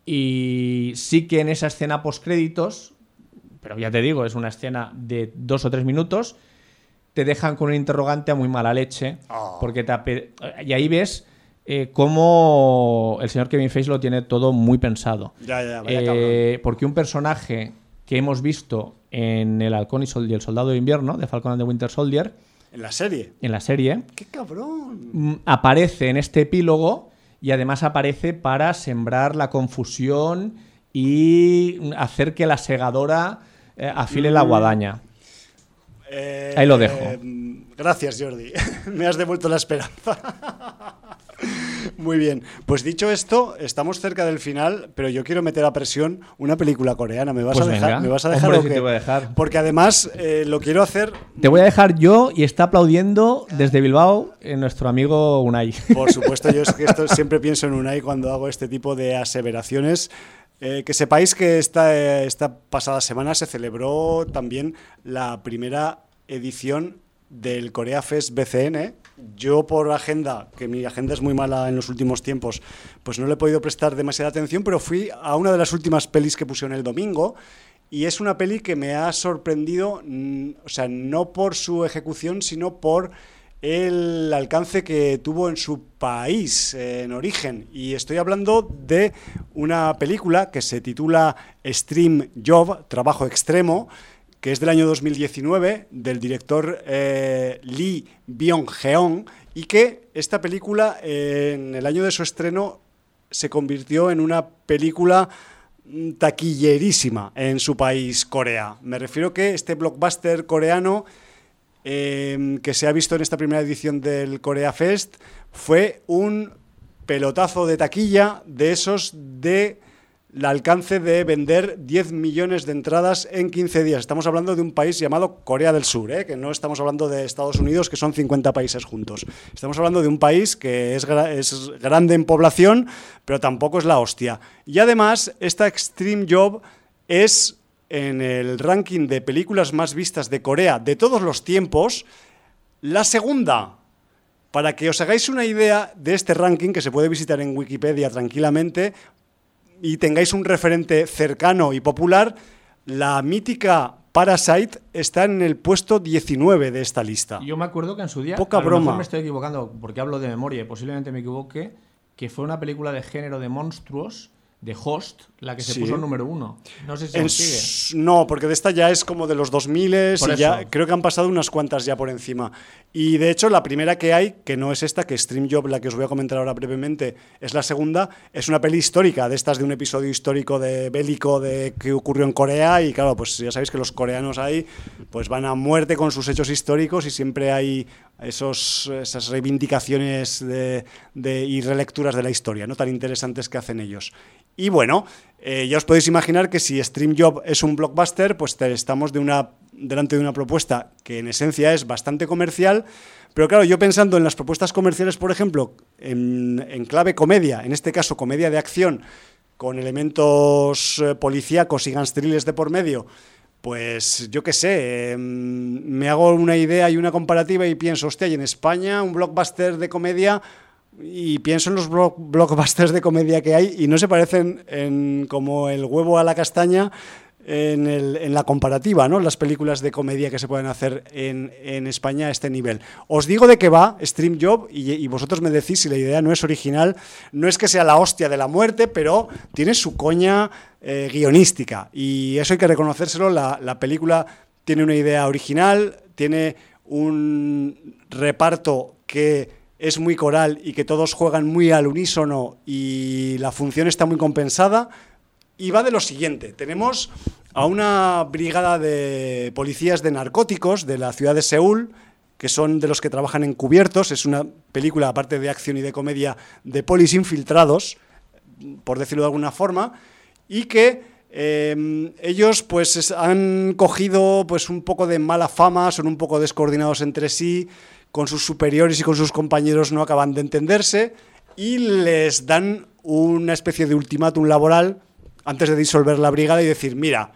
Y sí que en esa escena post-créditos, pero ya te digo, es una escena de dos o tres minutos, te dejan con un interrogante a muy mala leche. Oh. Porque te y ahí ves eh, cómo el señor Kevin Feige lo tiene todo muy pensado. Ya, ya, vaya Eh, porque un personaje que hemos visto en El Halcón y, Sol- y el Soldado de Invierno, de Falcon and the Winter Soldier, En la serie. en la serie, ¡Qué cabrón! mm, aparece en este epílogo y además aparece para sembrar la confusión y hacer que la segadora eh, afile la guadaña. Eh, Ahí lo dejo. eh, gracias, Jordi. Me has devuelto la esperanza. Muy bien. Pues dicho esto, estamos cerca del final, pero yo quiero meter a presión una película coreana. ¿Me vas Pues a dejar? venga. ¿Me vas a dejar Hombre, o sí qué? te voy a dejar. Porque además eh, lo quiero hacer Te voy a dejar yo y está aplaudiendo desde Bilbao eh, nuestro amigo Unai. Por supuesto, yo es que esto siempre pienso en Unai cuando hago este tipo de aseveraciones. Eh, que sepáis que esta, eh, esta pasada semana se celebró también la primera edición del Corea Fest BCN. Yo por agenda, que mi agenda es muy mala en los últimos tiempos, pues no le he podido prestar demasiada atención, pero fui a una de las últimas pelis que pusieron el domingo y es una peli que me ha sorprendido, mm, o sea, no por su ejecución, sino por el alcance que tuvo en su país, en origen. Y estoy hablando de una película que se titula Stream Job, Trabajo Extremo, que es del año 2019, del director eh, Lee Byung-heon, y que esta película, en el año de su estreno, se convirtió en una película mm, taquillerísima en su país, Corea. Me refiero que este blockbuster coreano eh, que se ha visto en esta primera edición del Corea Fest fue un pelotazo de taquilla de esos de el alcance de vender 10 millones de entradas en 15 días. Estamos hablando de un país llamado Corea del Sur, ¿eh? que no estamos hablando de Estados Unidos, que son 50 países juntos. Estamos hablando de un país que es, es grande en población, pero tampoco es la hostia. Y además, esta Extreme Job es en el ranking de películas más vistas de Corea de todos los tiempos, la segunda. Para que os hagáis una idea de este ranking, que se puede visitar en Wikipedia tranquilamente, y tengáis un referente cercano y popular, la mítica Parasite está en el puesto 19 de esta lista. Yo me acuerdo que en su día, Poca broma. me estoy equivocando porque hablo de memoria y posiblemente me equivoque, que fue una película de género de monstruos de Host, la que se puso número uno. No sé si sigue. No, porque de esta ya es como de los 2000 y ya creo que han pasado unas cuantas ya por encima. Y de hecho, la primera que hay, que no es esta, que Stream Job, la que os voy a comentar ahora brevemente, es la segunda, es una peli histórica, de estas de un episodio histórico de bélico de que ocurrió en Corea. Y claro, pues ya sabéis que los coreanos ahí pues van a muerte con sus hechos históricos y siempre hay esos, esas reivindicaciones de, de, y relecturas de la historia, ¿no? tan interesantes que hacen ellos. Y bueno, eh, ya os podéis imaginar que si StreamJob es un blockbuster, pues estamos de una, delante de una propuesta que en esencia es bastante comercial, pero claro, yo pensando en las propuestas comerciales, por ejemplo, en, clave comedia, en este caso comedia de acción, con elementos eh, policíacos y gangsteriles de por medio, pues yo qué sé, em, me hago una idea y una comparativa y pienso, hostia, y en España un blockbuster de comedia y pienso en los blockbusters de comedia que hay y no se parecen en, como el huevo a la castaña en, el, en, la comparativa, ¿no? Las películas de comedia que se pueden hacer en, en España a este nivel. Os digo de qué va Stream Job y, vosotros me decís si la idea no es original. No es que sea la hostia de la muerte, pero tiene su coña eh, guionística. Y eso hay que reconocérselo. La, la película tiene una idea original, tiene un reparto que es muy coral y que todos juegan muy al unísono y la función está muy compensada. Y va de lo siguiente, tenemos a una brigada de policías de narcóticos de la ciudad de Seúl, que son de los que trabajan encubiertos, es una película, aparte de acción y de comedia, de polis infiltrados, por decirlo de alguna forma, y que eh, ellos pues han cogido pues un poco de mala fama, son un poco descoordinados entre sí, con sus superiores y con sus compañeros no acaban de entenderse y les dan una especie de ultimátum laboral antes de disolver la brigada y decir, mira,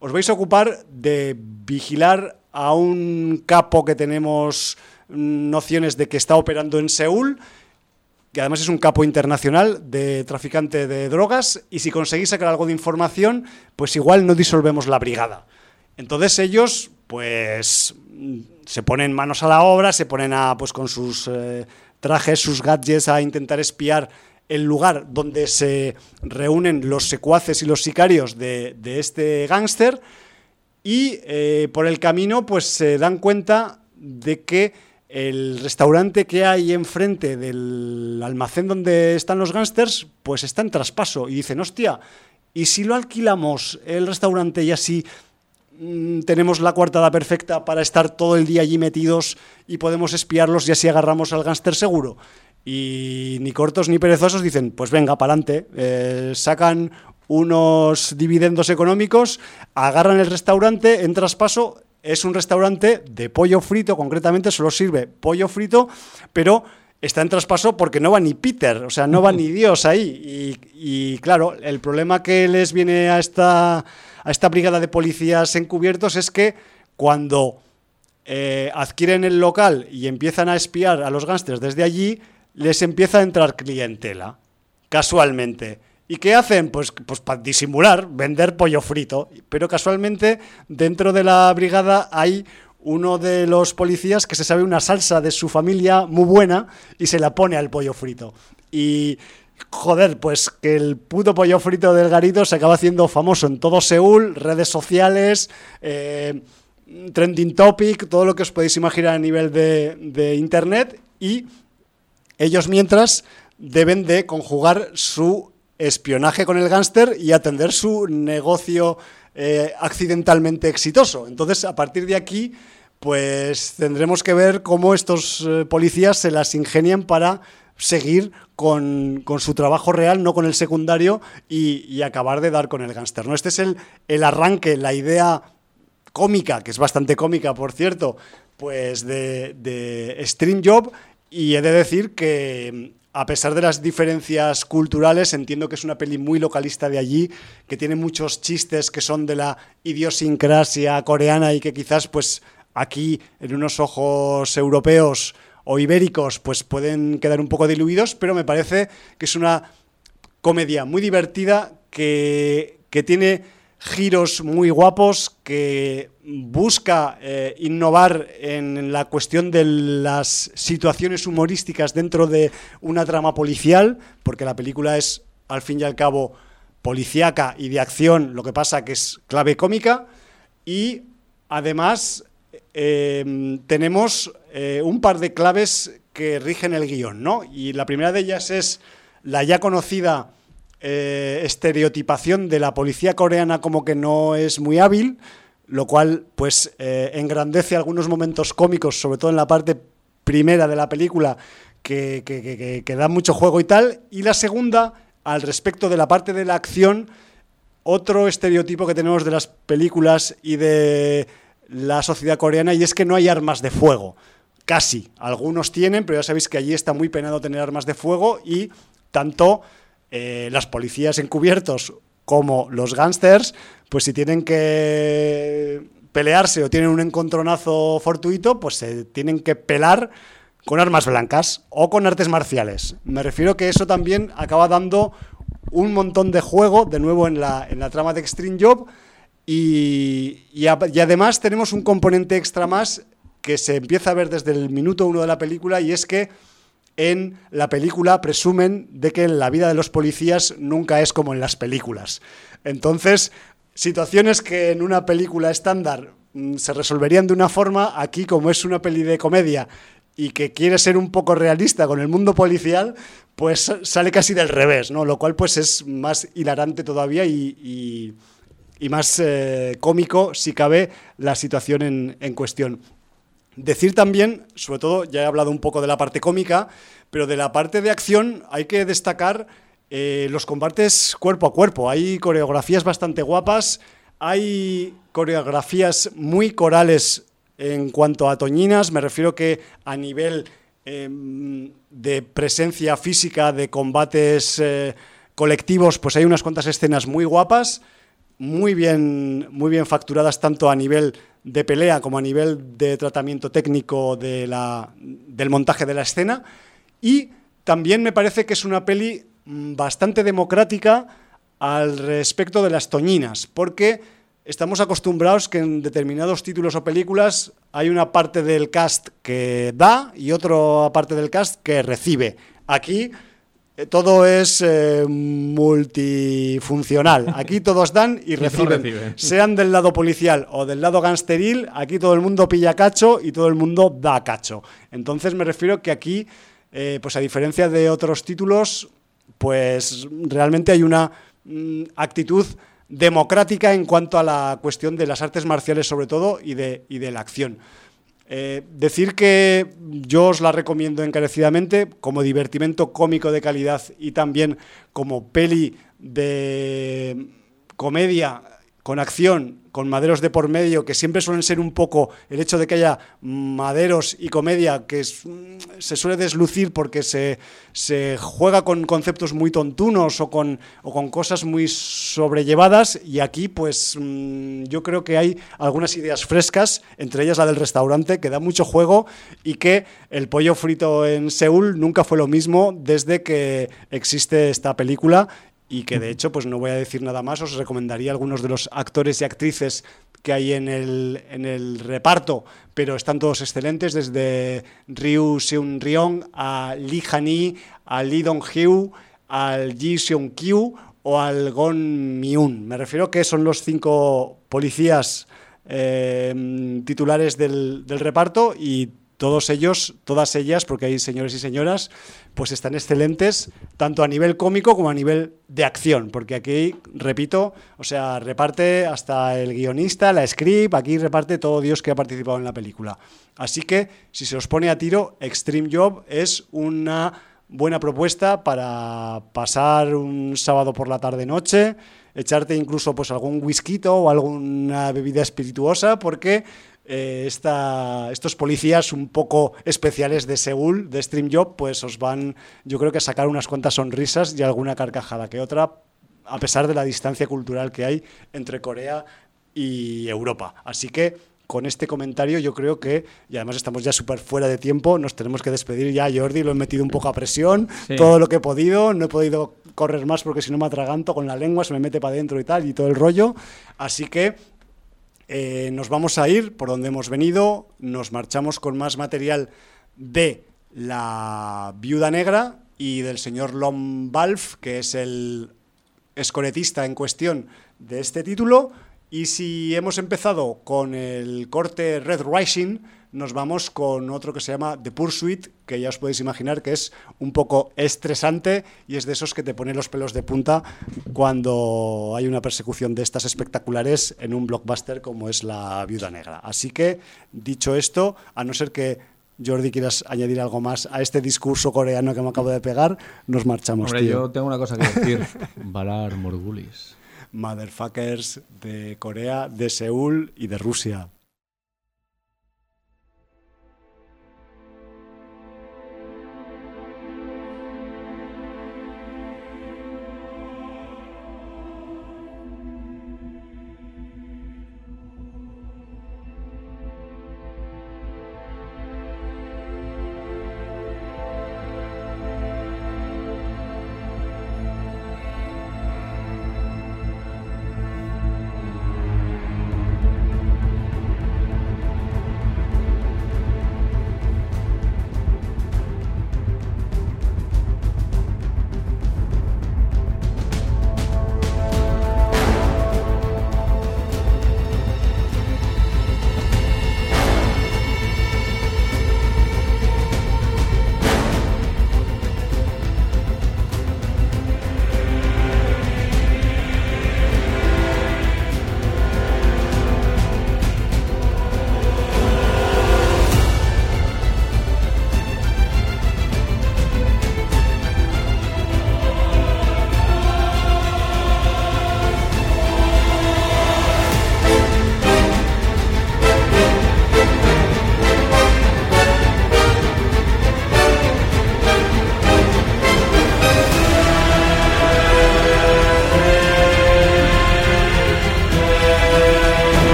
os vais a ocupar de vigilar a un capo que tenemos nociones de que está operando en Seúl, que además es un capo internacional de traficante de drogas, y si conseguís sacar algo de información, pues igual no disolvemos la brigada. Entonces ellos, pues se ponen manos a la obra, se ponen a, pues con sus eh, trajes, sus gadgets a intentar espiar el lugar donde se reúnen los secuaces y los sicarios de, este gángster y eh, por el camino pues se dan cuenta de que el restaurante que hay enfrente del almacén donde están los gángsters pues está en traspaso y dicen, hostia, ¿y si lo alquilamos el restaurante y así Mm, tenemos la coartada perfecta para estar todo el día allí metidos y podemos espiarlos y así agarramos al gánster seguro. Y ni cortos ni perezosos dicen, pues venga, para adelante, eh, sacan unos dividendos económicos, agarran el restaurante en traspaso, es un restaurante de pollo frito, concretamente solo sirve pollo frito, pero está en traspaso porque no va ni Peter, o sea, no va ni Dios ahí. y claro, el problema que les viene a esta a esta brigada de policías encubiertos es que cuando eh, adquieren el local y empiezan a espiar a los gángsters desde allí, les empieza a entrar clientela, casualmente. ¿Y qué hacen? Pues, pues para disimular, vender pollo frito. Pero casualmente dentro de la brigada hay uno de los policías que se sabe una salsa de su familia muy buena y se la pone al pollo frito. Y joder, pues que el puto pollo frito del garito se acaba haciendo famoso en todo Seúl, redes sociales, eh, trending topic, todo lo que os podéis imaginar a nivel de, internet y ellos mientras deben de conjugar su espionaje con el gángster y atender su negocio eh, accidentalmente exitoso. Entonces, a partir de aquí, pues tendremos que ver cómo estos eh, policías se las ingenian para seguir con, su trabajo real, no con el secundario, y, acabar de dar con el gángster. ¿no? Este es el, el arranque, la idea cómica, que es bastante cómica, por cierto, pues de, de Stream Job, y he de decir que a pesar de las diferencias culturales, entiendo que es una peli muy localista de allí, que tiene muchos chistes que son de la idiosincrasia coreana y que quizás pues aquí en unos ojos europeos o ibéricos pues pueden quedar un poco diluidos, pero me parece que es una comedia muy divertida que, que tiene giros muy guapos, que busca eh, innovar en la cuestión de las situaciones humorísticas dentro de una trama policial, porque la película es, al fin y al cabo, policíaca y de acción, lo que pasa que es clave cómica, y además eh, tenemos eh, un par de claves que rigen el guion, ¿no? Y la primera de ellas es la ya conocida eh, estereotipación de la policía coreana como que no es muy hábil, lo cual pues eh, engrandece algunos momentos cómicos, sobre todo en la parte primera de la película, que, que, da mucho juego y tal. Y la segunda, al respecto de la parte de la acción, otro estereotipo que tenemos de las películas y de la sociedad coreana, y es que no hay armas de fuego. Casi. Algunos tienen, pero ya sabéis que allí está muy penado tener armas de fuego y tanto eh, las policías encubiertos como los gángsters, pues si tienen que pelearse o tienen un encontronazo fortuito, pues se tienen que pelar con armas blancas o con artes marciales. Me refiero que eso también acaba dando un montón de juego, de nuevo en la, en la trama de Extreme Job, y, y, además tenemos un componente extra más que se empieza a ver desde el minuto uno de la película, y es que en la película presumen de que la vida de los policías nunca es como en las películas. Entonces, situaciones que en una película estándar mm, se resolverían de una forma, aquí como es una peli de comedia y que quiere ser un poco realista con el mundo policial, pues sale casi del revés, ¿no? Lo cual pues es más hilarante todavía y, más eh, cómico, si cabe, la situación en cuestión. Decir también, sobre todo, ya he hablado un poco de la parte cómica, pero de la parte de acción hay que destacar eh, los combates cuerpo a cuerpo. Hay coreografías bastante guapas, hay coreografías muy corales en cuanto a Toñinas, me refiero que a nivel em, de presencia física, de combates eh, colectivos, pues hay unas cuantas escenas muy guapas, muy bien, muy bien facturadas tanto a nivel de pelea como a nivel de tratamiento técnico de la, del montaje de la escena. Y también me parece que es una peli mm, bastante democrática al respecto de las toñinas, porque estamos acostumbrados que en determinados títulos o películas hay una parte del cast que da y otra parte del cast que recibe. Aquí todo es eh, multifuncional. Aquí todos dan y reciben. Sean del lado policial o del lado gangsteril, aquí todo el mundo pilla cacho y todo el mundo da cacho. Entonces me refiero que aquí, eh, pues a diferencia de otros títulos, pues realmente hay una mm, actitud democrática en cuanto a la cuestión de las artes marciales sobre todo y de, y de la acción. Eh, decir que yo os la recomiendo encarecidamente como divertimento cómico de calidad y también como peli de comedia con acción, con maderos de por medio, que siempre suelen ser un poco el hecho de que haya maderos y comedia, que se suele deslucir porque se, se, juega con conceptos muy tontunos o con, o con cosas muy sobrellevadas, y aquí pues mm, yo creo que hay algunas ideas frescas, entre ellas la del restaurante, que da mucho juego y que el pollo frito en Seúl nunca fue lo mismo desde que existe esta película y que de hecho, pues no voy a decir nada más, os recomendaría algunos de los actores y actrices que hay en el, en el reparto, pero están todos excelentes, desde Ryu Seung-ryong a Lee Han-hee, a Lee Dong-hyu, al Ji Seung-kyu o al Gon Myun. Me refiero que son los cinco policías eh, titulares del, del reparto y todos ellos, todas ellas, porque hay señores y señoras, pues están excelentes, tanto a nivel cómico como a nivel de acción, porque aquí, repito, o sea, reparte hasta el guionista, la script, aquí reparte todo Dios que ha participado en la película. Así que, si se os pone a tiro, Extreme Job es una buena propuesta para pasar un sábado por la tarde-noche, echarte incluso pues algún whisky o alguna bebida espirituosa, porque eh, estos policías un poco especiales de Seúl, de Stream Job, pues os van, yo creo que a sacar unas cuantas sonrisas y alguna carcajada que otra, a pesar de la distancia cultural que hay entre Corea y Europa. Así que con este comentario yo creo que, y además estamos ya súper fuera de tiempo, nos tenemos que despedir ya, Jordi, lo he metido un poco a presión, todo lo que he podido, no he podido correr más porque si no me atraganto con la lengua, se me mete para adentro y tal, y todo el rollo. Así que eh, nos vamos a ir por donde hemos venido, nos marchamos con más material de la viuda negra y del señor Lom Balf, que es el escoretista en cuestión de este título. Y si hemos empezado con el corte Red Rising, nos vamos con otro que se llama The Pursuit, que ya os podéis imaginar que es un poco estresante y es de esos que te pone los pelos de punta cuando hay una persecución de estas espectaculares en un blockbuster como es La Viuda Negra. Así que, dicho esto, a no ser que Jordi, quieras añadir algo más a este discurso coreano que me acabo de pegar, nos marchamos. Hombre, yo tengo una cosa que decir. Valar Morgulis motherfuckers de Corea, de Seúl y de Rusia.